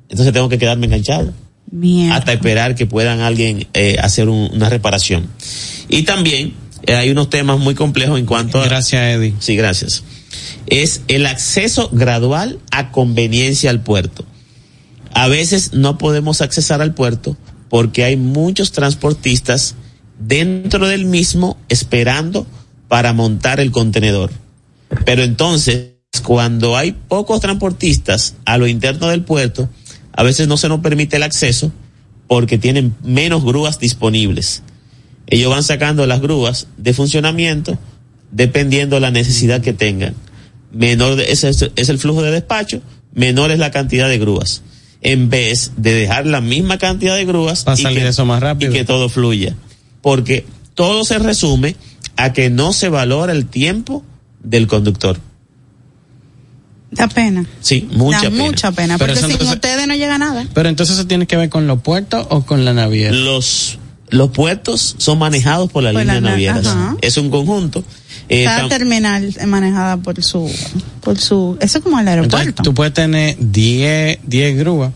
entonces tengo que quedarme enganchado Mierda. hasta esperar que puedan alguien eh, hacer un- una reparación. Y también eh, hay unos temas muy complejos en cuanto a... Gracias, Eddie. Sí, gracias. Es el acceso gradual a conveniencia al puerto. A veces no podemos accesar al puerto porque hay muchos transportistas dentro del mismo esperando para montar el contenedor. Pero entonces, cuando hay pocos transportistas a lo interno del puerto, a veces no se nos permite el acceso porque tienen menos grúas disponibles. Ellos van sacando las grúas de funcionamiento dependiendo de la necesidad que tengan. Menor de- ese es, es el flujo de despacho, menor es la cantidad de grúas. En vez de dejar la misma cantidad de grúas Va a y salir que, eso más rápido. y que todo fluya. Porque todo se resume a que no se valora el tiempo del conductor. Da pena. Sí, mucha da pena. mucha pena. Pero Porque eso sin entonces- ustedes no llega nada. Pero entonces eso tiene que ver con los puertos o con la naviera. Los, los puertos son manejados por la Por línea la na- navieras. ajá. Es un conjunto. Eh, Cada tam- terminal es manejada por su, por su, eso es como el Entonces aeropuerto. tú puedes tener 10, 10 grúas,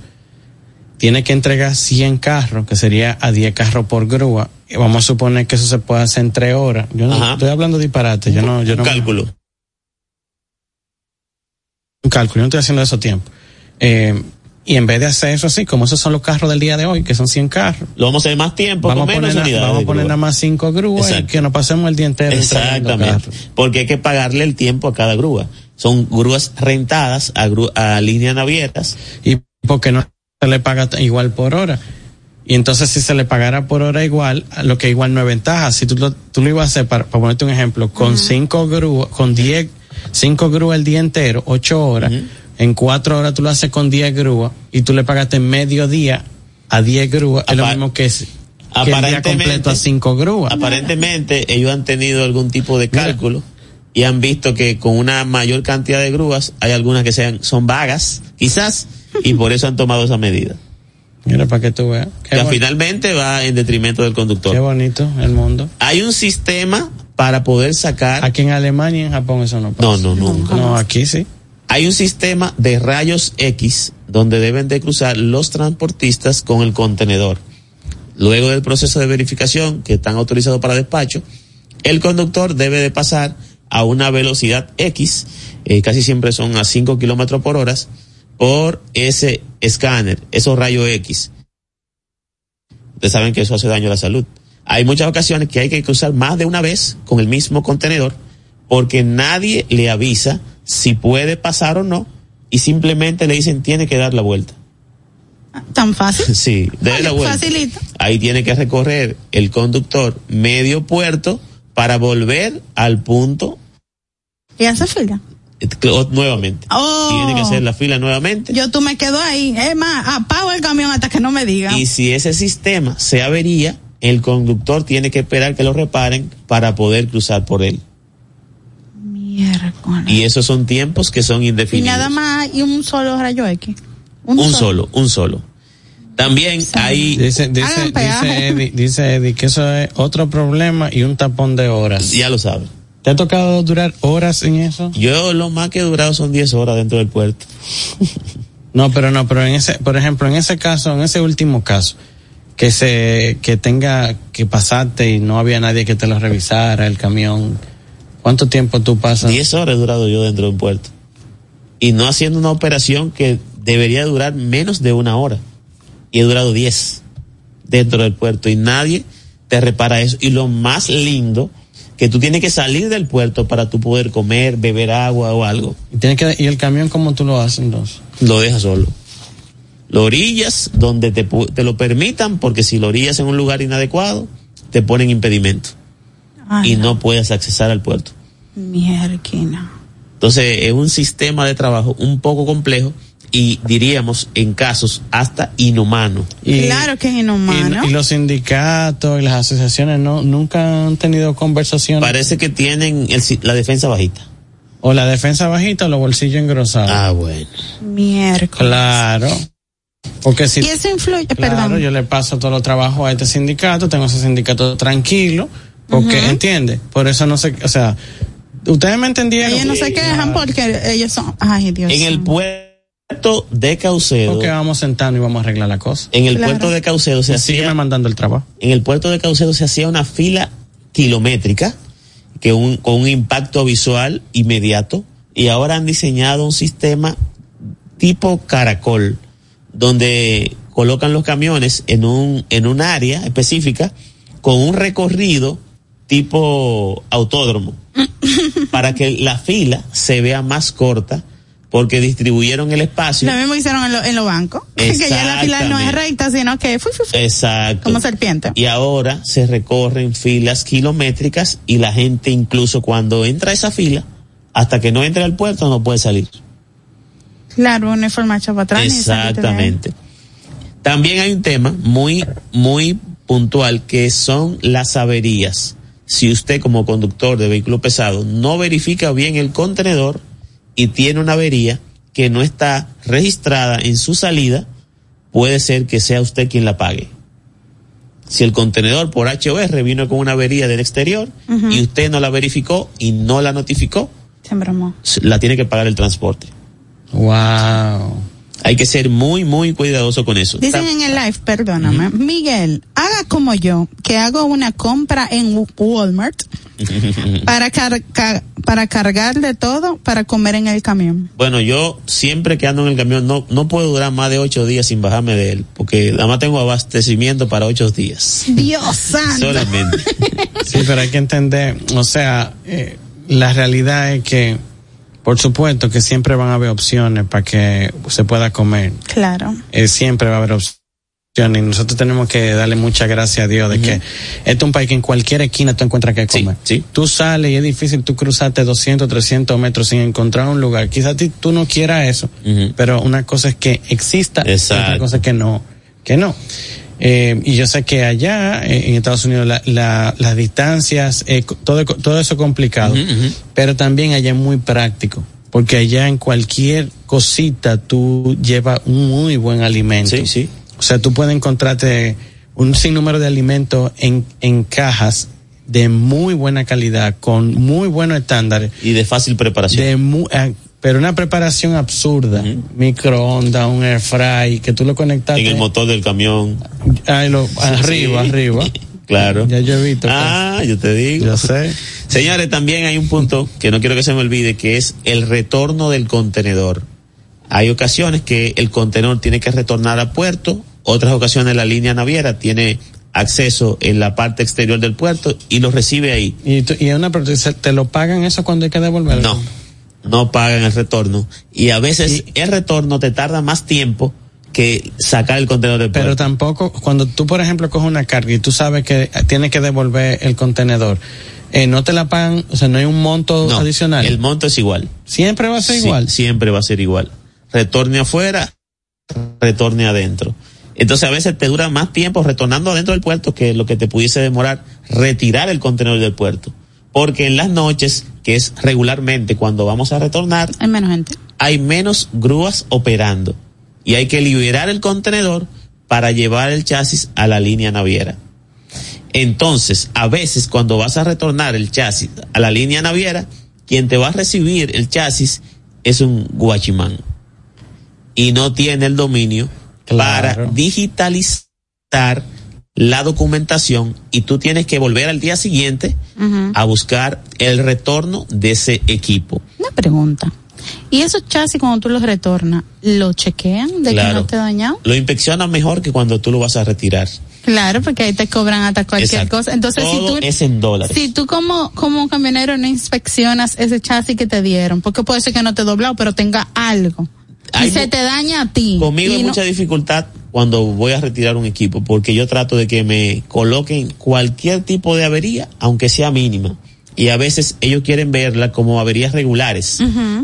tienes que entregar 100 carros, que sería a 10 carros por grúa. Y vamos a suponer que eso se puede hacer en 3 horas. Yo no Ajá. estoy hablando disparate, yo no, yo un no. cálculo. Un cálculo, yo no estoy haciendo eso a tiempo. Eh, y en vez de hacer eso así, como esos son los carros del día de hoy, que son 100 carros, Lo vamos a hacer más tiempo, vamos a con poner, menos unidades. vamos a poner grúa. nada más 5 grúas y que nos pasemos el día entero Exactamente. Porque hay que pagarle el tiempo a cada grúa. Son grúas rentadas a, gru- a líneas navieras. y porque no se le paga igual por hora. Y entonces si se le pagara por hora igual, a lo que igual no es ventaja. Si tú lo, tú lo ibas a hacer, para, para ponerte un ejemplo, con cinco grúas, con diez, cinco grúas el día entero, ocho horas, en cuatro horas tú lo haces con diez grúas y tú le pagaste medio día a diez grúas, es lo mismo que, es, que el día Aparentemente- completo a cinco grúas. Aparentemente ellos han tenido algún tipo de cálculo y han visto que con una mayor cantidad de grúas hay algunas que sean son vagas, quizás, y por eso han tomado esa medida. Mira, para que tú veas. Qué, Que finalmente va en detrimento del qué conductor. bonito el mundo. Hay un sistema para poder sacar. Aquí en Alemania y en Japón eso no pasa. No, no, nunca. No, aquí sí. Hay un sistema de rayos X donde deben de cruzar los transportistas con el contenedor. Luego del proceso de verificación que están autorizados para despacho, el conductor debe de pasar a una velocidad X, eh, casi siempre son a 5 kilómetros por hora, por ese escáner, esos rayos X. Ustedes saben que eso hace daño a la salud. Hay muchas ocasiones que hay que cruzar más de una vez con el mismo contenedor porque nadie le avisa si puede pasar o no y simplemente le dicen tiene que dar la vuelta. Tan fácil. (laughs) Sí, Oye, la vuelta. Ahí tiene que recorrer el conductor medio puerto para volver al punto Y hace fila. eh, nuevamente. Oh. Tiene que hacer la fila nuevamente. Yo tú me quedo ahí. Es más, apago el camión hasta que no me digan. Y si ese sistema se avería, el conductor tiene que esperar que lo reparen para poder cruzar por él. Miércoles. Y esos son tiempos que son Y indefinidos. nada más y un solo rayo X. un solo, un solo. También hay, Dice, Eddie, dice Eddie que eso es otro problema y un tapón de horas. ya lo saben. ¿Te ha tocado durar horas en eso? Yo lo más que he durado son 10 horas dentro del puerto. No, pero no, pero en ese, por ejemplo, en ese caso, en ese último caso, que se, que tenga que pasarte y no había nadie que te lo revisara el camión, ¿cuánto tiempo tú pasas? 10 horas he durado yo dentro del puerto. Y no haciendo una operación que debería durar menos de una hora. Y he durado 10 dentro del puerto. Y nadie te repara eso. Y lo más lindo, que tú tienes que salir del puerto para tú poder comer, beber agua o algo. Y tienes que, y el camión, ¿cómo tú lo haces entonces? Lo dejas solo. Lo orillas donde te, te lo permitan, porque si lo orillas en un lugar inadecuado, te ponen impedimento. Ay, y no puedes accesar al puerto. Mierquina. Entonces es un sistema de trabajo un poco complejo y diríamos en casos hasta inhumano. Y, Claro que es inhumano. y, y los sindicatos y las asociaciones no, nunca han tenido conversaciones. Parece que tienen el si- la defensa bajita. O la defensa bajita o los bolsillos engrosados. Ah, bueno. Miércoles. Claro. Porque si Y eso influye, Claro, perdón. yo le paso todo los trabajos a este sindicato, tengo ese sindicato tranquilo, porque, Ujú. ¿entiende? Por eso no sé, o sea, ustedes me entendieron. Ellos no se quejan porque ellos son, ay Dios. En el puerto de Caucedo, Porque vamos sentando y vamos a arreglar la cosa. en el Claro. puerto de Caucedo se Y sígueme hacía, mandando el trabajo. en el puerto de Caucedo se hacía una fila kilométrica que un, con un impacto visual inmediato y ahora han diseñado un sistema tipo caracol donde colocan los camiones en un en un área específica con un recorrido tipo autódromo (coughs) para que la fila se vea más corta porque distribuyeron el espacio Lo mismo hicieron en, lo- en los bancos. (laughs) Que ya la fila no es recta, sino que Exacto. como serpiente. Y ahora se recorren filas kilométricas y la gente incluso cuando entra a esa fila, hasta que no entre al puerto no puede salir. Claro, una forma para atrás. Exactamente. También hay un tema muy, muy puntual que son las averías. Si usted como conductor de vehículo pesado no verifica bien el contenedor y tiene una avería que no está registrada en su salida, puede ser que sea usted quien la pague. Si el contenedor por HOR vino con una avería del exterior y usted no la verificó y no la notificó, Se la tiene que pagar el transporte. Wow. Hay que ser muy, muy cuidadoso con eso. Dicen Tam- en el live, perdóname, Miguel, haga como yo, que hago una compra en Walmart (laughs) para, car- ca- para cargar de todo para comer en el camión. Bueno, yo siempre que ando en el camión no, no puedo durar más de ocho días sin bajarme de él, porque nada más tengo abastecimiento para ocho días. Dios (laughs) santo. Solamente. Sí, pero hay que entender, o sea, eh, la realidad es que, por supuesto que siempre van a haber opciones para que se pueda comer. Claro. Eh, siempre va a haber opciones y nosotros tenemos que darle muchas gracias a Dios de que este es un país que en cualquier esquina tú encuentras que comer. sí. Tú sales y es difícil tú cruzarte 200, 300 metros sin encontrar un lugar. Quizás tú no quieras eso, pero una cosa es que exista y Exacto. otra cosa es que no, que no. Eh, y yo sé que allá en Estados Unidos la, la- las distancias, eh, todo, todo eso es complicado, pero también allá es muy práctico, porque allá en cualquier cosita tú llevas un muy buen alimento. Sí, sí. O sea, tú puedes encontrarte un sinnúmero de alimentos en, en cajas de muy buena calidad, con muy buenos estándares. Y de fácil preparación. De mu- eh, pero una preparación absurda. Microondas, un air fry, que tú lo conectaste. En el motor del camión. Ahí lo- arriba, Sí. arriba. (laughs) Claro. Ya yo he visto. Ah, yo te digo. Yo sé. Señores, también hay un punto que no quiero que se me olvide, que es el retorno del contenedor. Hay ocasiones que el contenedor tiene que retornar a puerto, otras ocasiones la línea naviera tiene acceso en la parte exterior del puerto y lo recibe ahí. Y, tú- y una ¿te lo pagan eso cuando hay que devolverlo? No, no pagan el retorno. Y a veces el retorno te tarda más tiempo que sacar el contenedor del Pero puerto. tampoco, cuando tú, por ejemplo, coges una carga y tú sabes que tienes que devolver el contenedor, eh, no te la pagan, o sea, no hay un monto No, adicional. El monto es igual. Siempre va a ser Sí, igual. Siempre va a ser igual. Retorne afuera, retorne adentro. Entonces a veces te dura más tiempo retornando adentro del puerto que lo que te pudiese demorar retirar el contenedor del puerto. Porque en las noches, que es regularmente cuando vamos a retornar, Hay menos gente. hay menos grúas operando y hay que liberar el contenedor para llevar el chasis a la línea naviera. Entonces, a veces cuando vas a retornar el chasis a la línea naviera, quien te va a recibir el chasis es un guachimán y no tiene el dominio para digitalizar la documentación y tú tienes que volver al día siguiente a buscar el retorno de ese equipo. Una pregunta. ¿Y esos chasis cuando tú los retornas, lo chequean de que no esté dañado? Lo inspeccionan mejor que cuando tú lo vas a retirar. Claro, porque ahí te cobran hasta cualquier Exacto. cosa. Entonces, Todo si tú, es en dólares. si tú como, como camionero no inspeccionas ese chasis que te dieron, porque puede ser que no te doblado, pero tenga algo. Hay y se te daña a ti. Conmigo hay no- mucha dificultad cuando voy a retirar un equipo, porque yo trato de que me coloquen cualquier tipo de avería, aunque sea mínima. Y a veces ellos quieren verla como averías regulares,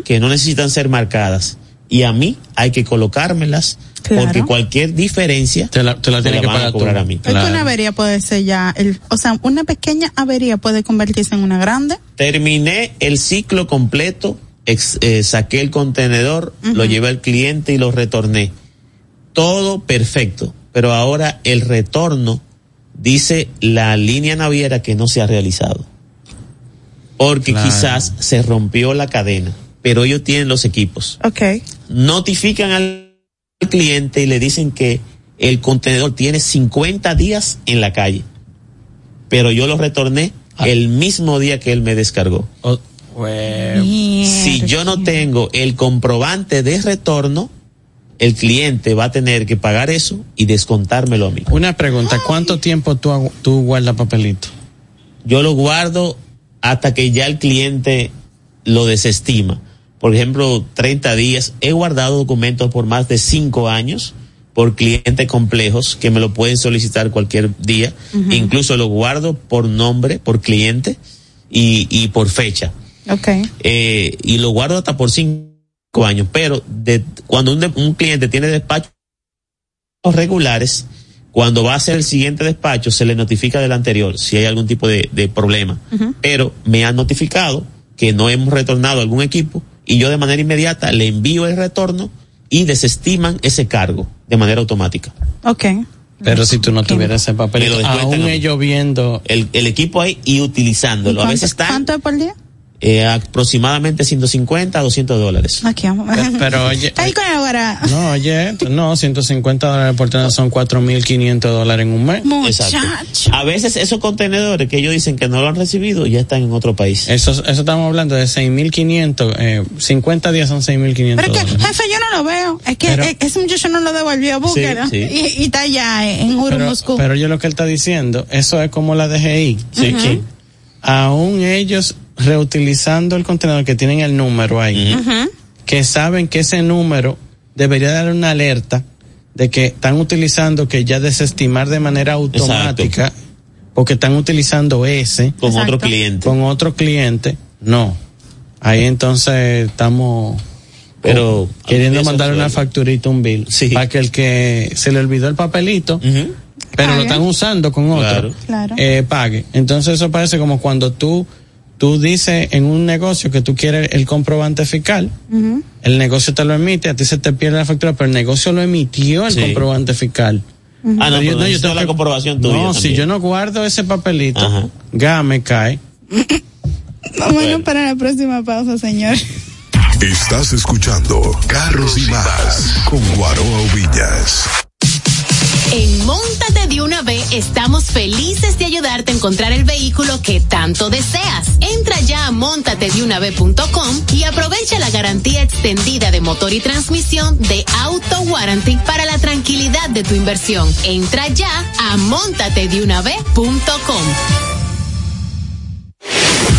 que no necesitan ser marcadas. Y a mí hay que colocármelas, Claro. porque cualquier diferencia te la, que van a tú. cobrar a mí. Es que una avería puede ser ya, el, o sea, una pequeña avería puede convertirse en una grande. Terminé el ciclo completo, ex- eh, saqué el contenedor, lo llevé al cliente y lo retorné. Todo perfecto, pero ahora el retorno dice la línea naviera que no se ha realizado. Porque Claro. quizás se rompió la cadena, pero ellos tienen los equipos. Ok. Notifican al cliente y le dicen que el contenedor tiene 50 días en la calle, pero yo lo retorné el mismo día que él me descargó. O- bueno. Si yo no tengo el comprobante de retorno, el cliente va a tener que pagar eso y descontármelo a mí. Una pregunta, ¿cuánto tiempo tú, guardas papelito? Yo lo guardo hasta que ya el cliente lo desestima. Por ejemplo, 30 días. He guardado documentos por más de 5 años por clientes complejos que me lo pueden solicitar cualquier día. Incluso lo guardo por nombre, por cliente y, y por fecha. Ok. eh, y lo guardo hasta por cinco años. Pero de, cuando un, un cliente tiene despachos regulares, cuando va a hacer el siguiente despacho, se le notifica del anterior si hay algún tipo de, de problema. Pero me han notificado que no hemos retornado algún equipo y yo de manera inmediata le envío el retorno y desestiman ese cargo de manera automática. Ok. Pero si tú no tuvieras ese descuentan aún a ellos viendo El, el equipo ahí y utilizándolo. A ¿Cuánto- veces está ¿Cuánto es por día? Eh, aproximadamente 150 a 200 dólares. Aquí vamos. Pero (laughs) oye, Ahí con ahora. no, oye, no, 150 dólares por tener son 4.500 dólares en un mes. Exacto. A veces esos contenedores que ellos dicen que no lo han recibido ya están en otro país. Eso, eso estamos hablando de 6.500, eh, 50 días son 6.500 Pero es que, jefe, yo no lo veo. Es que Pero- eh, ese muchacho no lo devolvió, búsquelo. sí. Y, y está allá en Uru, Pero, Moscú. pero yo lo que él está diciendo, eso es como la DGI. Sí. que aún ellos reutilizando el contenedor que tienen el número ahí, que saben que ese número debería dar una alerta de que están utilizando que ya desestimar de manera automática porque están utilizando ese Con otro cliente. con otro cliente no. Ahí entonces estamos Pero queriendo eso mandar una facturita un bill para que el que se le olvidó el papelito pero lo están usando con otro Claro. Claro. eh, pague. Entonces eso parece como cuando tú tú dices en un negocio que tú quieres el comprobante fiscal el negocio te lo emite, a ti se te pierde la factura, pero el negocio lo emitió el Sí. comprobante fiscal. Ah, no, Pero yo, no, yo tengo la que- comprobación tuya. No, si yo no guardo ese papelito, Ajá. ga me cae. Bueno, para la próxima pausa, señor. Estás escuchando Carros y Más con Guaroa Villas. En Móntate de una estamos felices de ayudarte a encontrar el vehículo que tanto deseas. Entra ya a montatedeunave.com y aprovecha la garantía extendida de motor y transmisión de Auto Warranty para la tranquilidad de tu inversión. Entra ya a montatedeunave.com.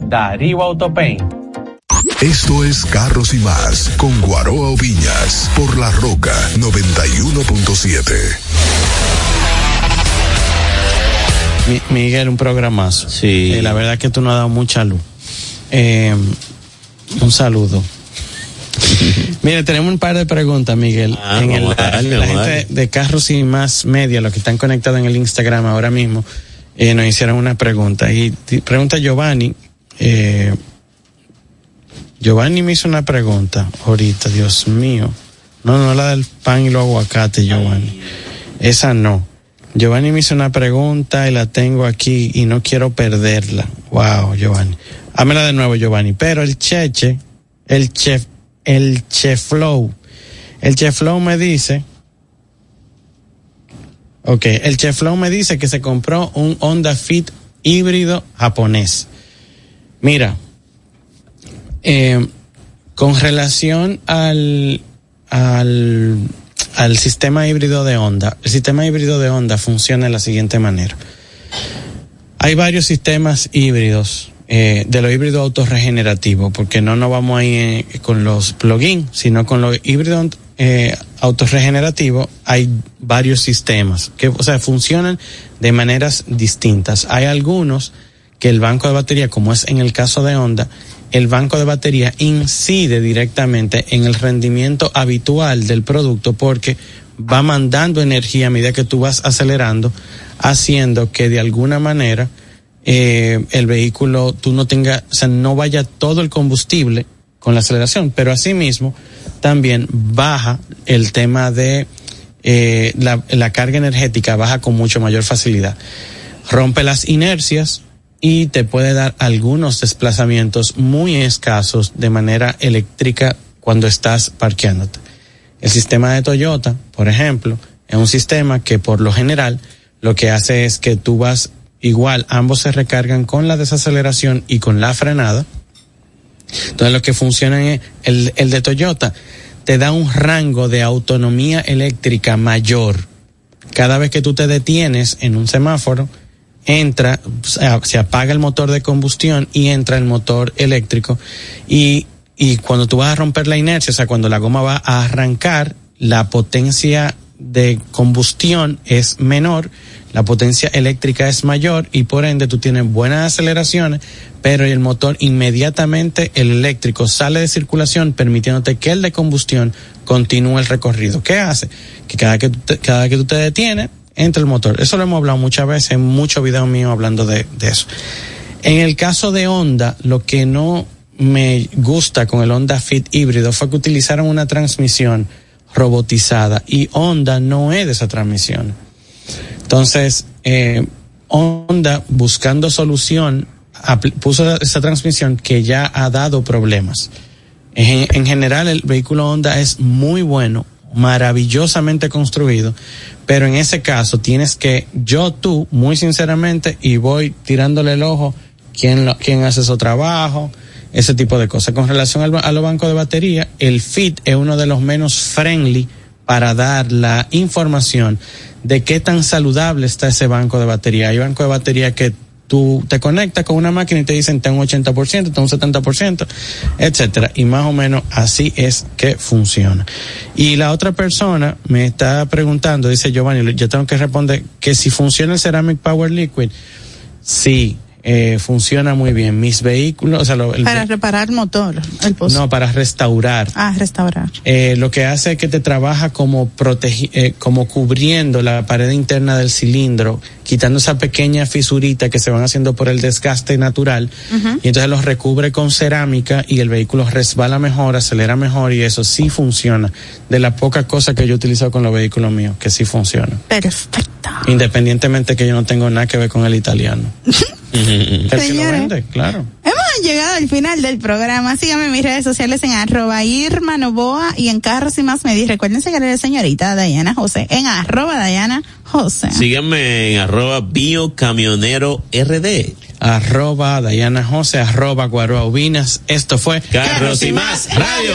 Darío Autopaint. Esto es Carros y Más con Guaroa Viñas por La Roca 91.7. Mi- Miguel, un programazo. Sí. Eh, la verdad que tú nos has dado mucha luz. Eh, un saludo. (laughs) Mire, tenemos un par de preguntas, Miguel. Ah, en el, la vamos a gente de Carros y Más Media, los que están conectados en el Instagram ahora mismo, eh, nos hicieron una pregunta. Y pregunta Giovanni. Eh, Giovanni me hizo una pregunta ahorita, Dios mío. No, no la del pan y los aguacates, Giovanni. Esa no. Giovanni me hizo una pregunta y la tengo aquí y no quiero perderla. Wow, Giovanni. Hámela de nuevo, Giovanni. Pero el cheche, el chef, el cheflow, el cheflow me dice, ok, el cheflow me dice que se compró un Honda Fit híbrido japonés. Mira, eh, con relación al, al, al sistema híbrido de Honda, el sistema híbrido de Honda funciona de la siguiente manera. Hay varios sistemas híbridos, eh, de lo híbrido autorregenerativo, porque no nos vamos ahí eh, con los plugins, sino con los híbridos eh, autorregenerativos hay varios sistemas que, o sea, funcionan de maneras distintas. Hay algunos que el banco de batería, como es en el caso de Honda, el banco de batería incide directamente en el rendimiento habitual del producto porque va mandando energía a medida que tú vas acelerando, haciendo que de alguna manera eh, el vehículo tú no tenga, o sea, no vaya todo el combustible con la aceleración, pero asimismo también baja el tema de eh, la, la carga energética, baja con mucho mayor facilidad. Rompe las inercias y te puede dar algunos desplazamientos muy escasos de manera eléctrica cuando estás parqueándote. El sistema de Toyota, por ejemplo, es un sistema que por lo general lo que hace es que tú vas igual, ambos se recargan con la desaceleración y con la frenada. Entonces lo que funciona es el, el de Toyota te da un rango de autonomía eléctrica mayor. Cada vez que tú te detienes en un semáforo, entra, se apaga el motor de combustión y entra el motor eléctrico y, y cuando tú vas a romper la inercia, o sea, cuando la goma va a arrancar, la potencia de combustión es menor, la potencia eléctrica es mayor y por ende tú tienes buenas aceleraciones, pero el motor inmediatamente, el eléctrico sale de circulación permitiéndote que el de combustión continúe el recorrido. ¿Qué hace? Que cada que, cada que tú te detienes, entra el motor. Eso lo hemos hablado muchas veces en muchos videos míos hablando de, eso. En el caso de Honda, lo que no me gusta con el Honda Fit híbrido fue que utilizaron una transmisión robotizada y Honda no es de esa transmisión. Entonces, eh, Honda buscando solución puso esa transmisión que ya ha dado problemas. En general, el vehículo Honda es muy bueno, maravillosamente construido, pero en ese caso tienes que, yo tú, muy sinceramente, y voy tirándole el ojo, quién, quién hace su trabajo, ese tipo de cosas. Con relación al, a los bancos de batería, el FIT es uno de los menos friendly para dar la información de qué tan saludable está ese banco de batería. Hay bancos de batería que tú te conectas con una máquina y te dicen ten un 80%, ten un 70%, etcétera. Y más o menos así es que funciona. Y la otra persona me está preguntando, dice Giovanni, yo tengo que responder que si funciona el Ceramic Power Liquid, sí, eh, funciona muy bien. Mis vehículos, o sea, lo, el, Para reparar motor, el pozo. no, para restaurar. Ah, restaurar. Eh, lo que hace es que te trabaja como protegi eh, como cubriendo la pared interna del cilindro, quitando esa pequeña fisurita que se van haciendo por el desgaste natural, y entonces los recubre con cerámica y el vehículo resbala mejor, acelera mejor y eso sí funciona. De las pocas cosas que yo he utilizado con los vehículos míos, que sí funciona. Perfecto. Independientemente que yo no tengo nada que ver con el italiano. (laughs) el que lo Señores. vende, claro. Hemos llegado al final del programa. Síganme en mis redes sociales en arroba Irma Novoa y en Carros y Más Medis. Recuerden seguir a la señorita Dayana José en arroba Dayana José. Síganme en arroba biocamionero RD. Arroba Dayana José, arroba Guaroa Ubinas. Esto fue Carros y Más Radio.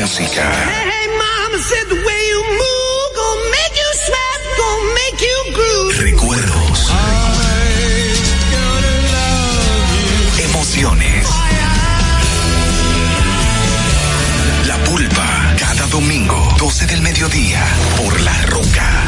música. Hey, mama said the way you move gonna make you sweat, gonna make you groove. Recuerdos. Emociones. La pulpa. Cada domingo, 12 del mediodía. Por La Roca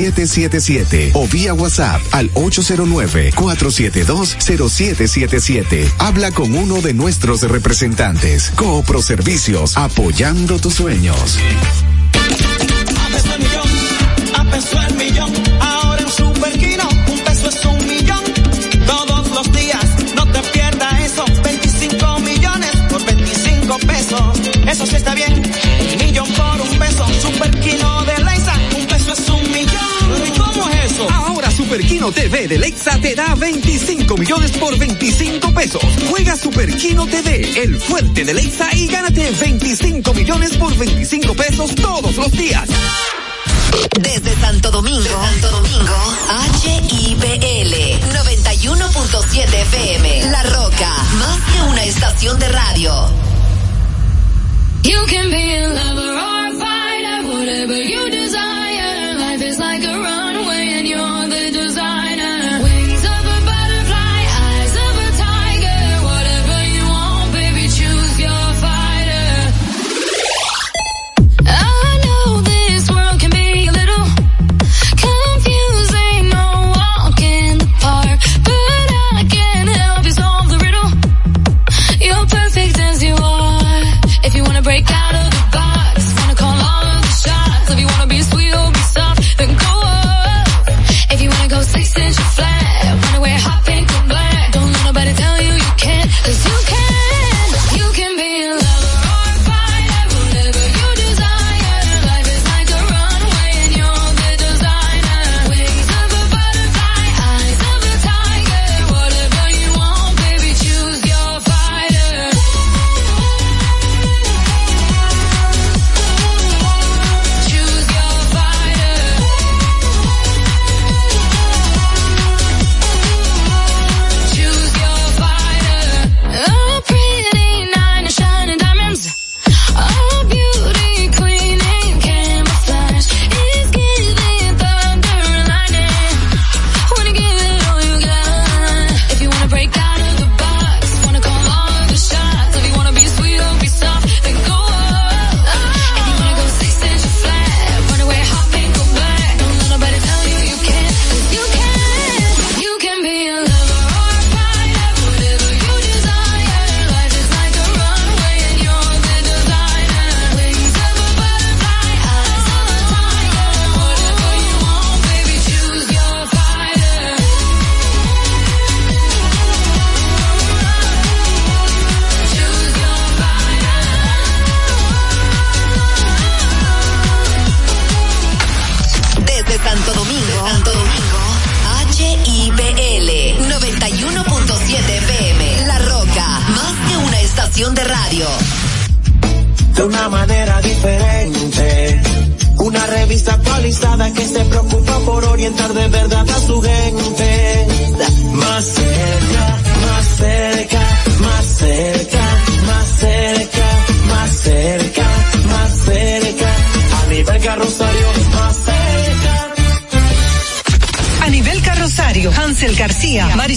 809-472-0777 o vía WhatsApp al 809-472-0777. Habla con uno de nuestros representantes. Coopro Servicios, apoyando tus sueños. A peso el millón, a peso el millón. Ahora en Super Kino TV de Lexa te da 25 millones por 25 pesos. Juega Super Kino TV, el fuerte de Lexa y gánate 25 millones por 25 pesos todos los días. Desde Santo Domingo, Santo Domingo, HIPL 91.7 FM. La Roca, más que una estación de radio. You can be a lover or a fighter, whatever you desire. Life is like a runway break out of the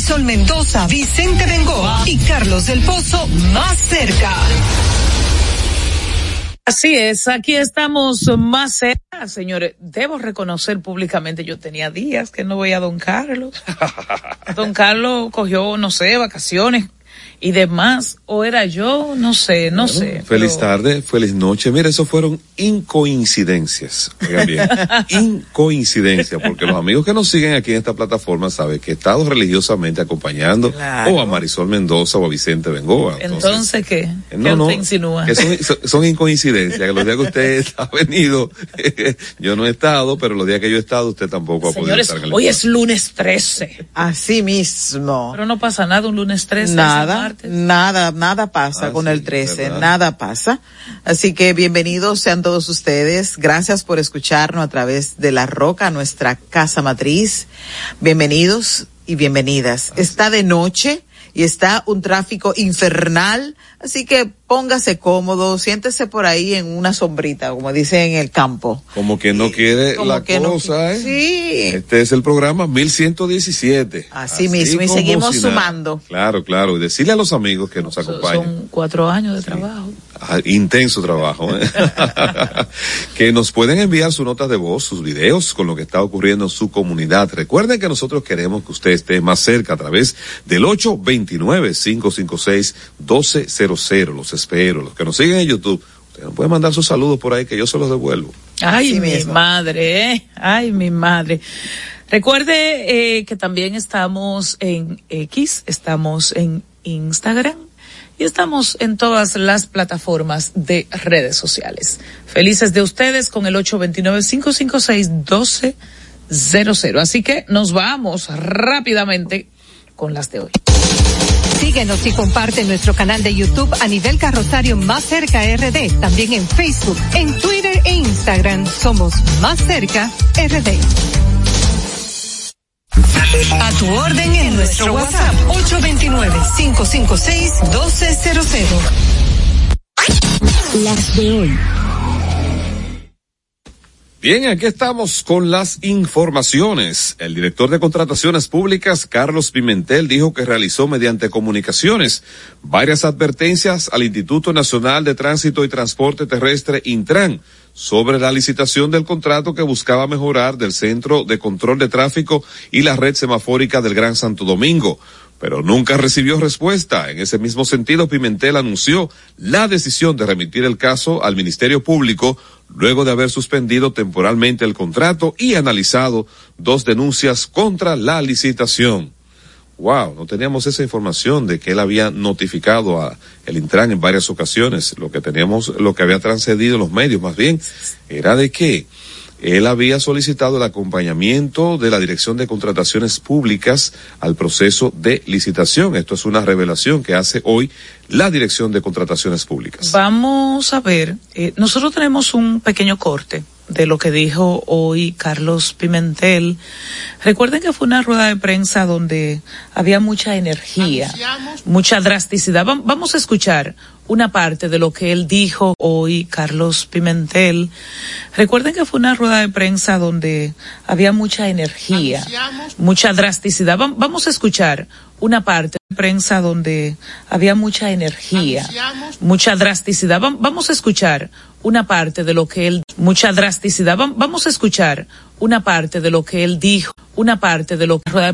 Marisol Mendoza, Vicente Bengoa y Carlos del Pozo más cerca. Así es, aquí estamos más cerca, señores. Debo reconocer públicamente, yo tenía días que no voy a don Carlos. (laughs) don Carlos cogió, no sé, vacaciones y demás, o era yo, no sé, no sé. Feliz pero- tarde, feliz noche. Mira, eso fueron incoincidencias. Oigan bien, (laughs) incoincidencias, porque los amigos que nos siguen aquí en esta plataforma saben que he estado religiosamente acompañando Claro. o a Marisol Mendoza o a Vicente Bengoa. Entonces, ¿qué? ¿Qué No, no, usted insinúa? que son, son- son incoincidencias, que los días que usted (laughs) ha venido, (laughs) yo no he estado, pero los días que yo he estado, usted tampoco ha podido estar en el hoy es lunes 13. Así mismo. Pero no pasa nada un lunes 13. ese Nada, martes. nada, nada pasa con el 13, ¿verdad? nada pasa. Así que bienvenidos sean todos ustedes. Gracias por escucharnos a través de La Roca, nuestra casa matriz. Bienvenidos y bienvenidas. Está de noche y está un tráfico infernal, así que póngase cómodo, siéntese por ahí en una sombrita, como dicen en el campo. Como que no quiere Como la que no cosa, ¿eh? Sí. Este es el programa 1117. Así mismo, y seguimos sumando. Claro, claro. Y decirle a los amigos que nos acompañan. Son cuatro años de trabajo. Ah, intenso trabajo, ¿eh? (laughs) que nos pueden enviar sus notas de voz, sus videos con lo que está ocurriendo en su comunidad. Recuerden que nosotros queremos que usted esté más cerca a través del 829-556-1200. Los espero. Los que nos siguen en YouTube, usted nos puede mandar sus saludos por ahí que yo se los devuelvo. Ay, mi madre, ¿eh? Ay, mi madre. Recuerde eh, que también estamos en X, estamos en Instagram y estamos en todas las plataformas de redes sociales. Felices de ustedes con el 829-556-1200. Así que nos vamos rápidamente con las de hoy. Síguenos y comparte nuestro canal de YouTube a nivel carrosario Más Cerca RD. También en Facebook, en Twitter e Instagram somos Más Cerca RD. A tu orden en nuestro WhatsApp 829-556-1200. Las de hoy. Bien, aquí estamos con las informaciones. El director de contrataciones públicas, Carlos Pimentel, dijo que realizó mediante comunicaciones varias advertencias al Instituto Nacional de Tránsito y Transporte Terrestre, Intran, sobre la licitación del contrato que buscaba mejorar del Centro de Control de Tráfico y la red semafórica del Gran Santo Domingo pero nunca recibió respuesta. En ese mismo sentido, Pimentel anunció la decisión de remitir el caso al Ministerio Público luego de haber suspendido temporalmente el contrato y analizado dos denuncias contra la licitación. Wow, no teníamos esa información de que él había notificado a el Intran en varias ocasiones. Lo que teníamos, lo que había transcedido en los medios más bien, era de que él había solicitado el acompañamiento de la Dirección de Contrataciones Públicas al proceso de licitación. Esto es una revelación que hace hoy la Dirección de Contrataciones Públicas. Vamos a ver, eh, nosotros tenemos un pequeño corte de lo que dijo hoy Carlos Pimentel. Recuerden que fue una rueda de prensa donde había mucha energía, mucha drasticidad. Vam- Vamos a escuchar una parte de lo que él dijo hoy Carlos Pimentel. Recuerden que fue una rueda de prensa donde había mucha energía, mucha drasticidad. Vam- Vamos a escuchar una parte de prensa donde había mucha energía, mucha drasticidad. Vam- Vamos a escuchar una parte de lo que él, mucha drasticidad. Vam- Vamos a escuchar una parte de lo que él dijo, una parte de lo que rueda de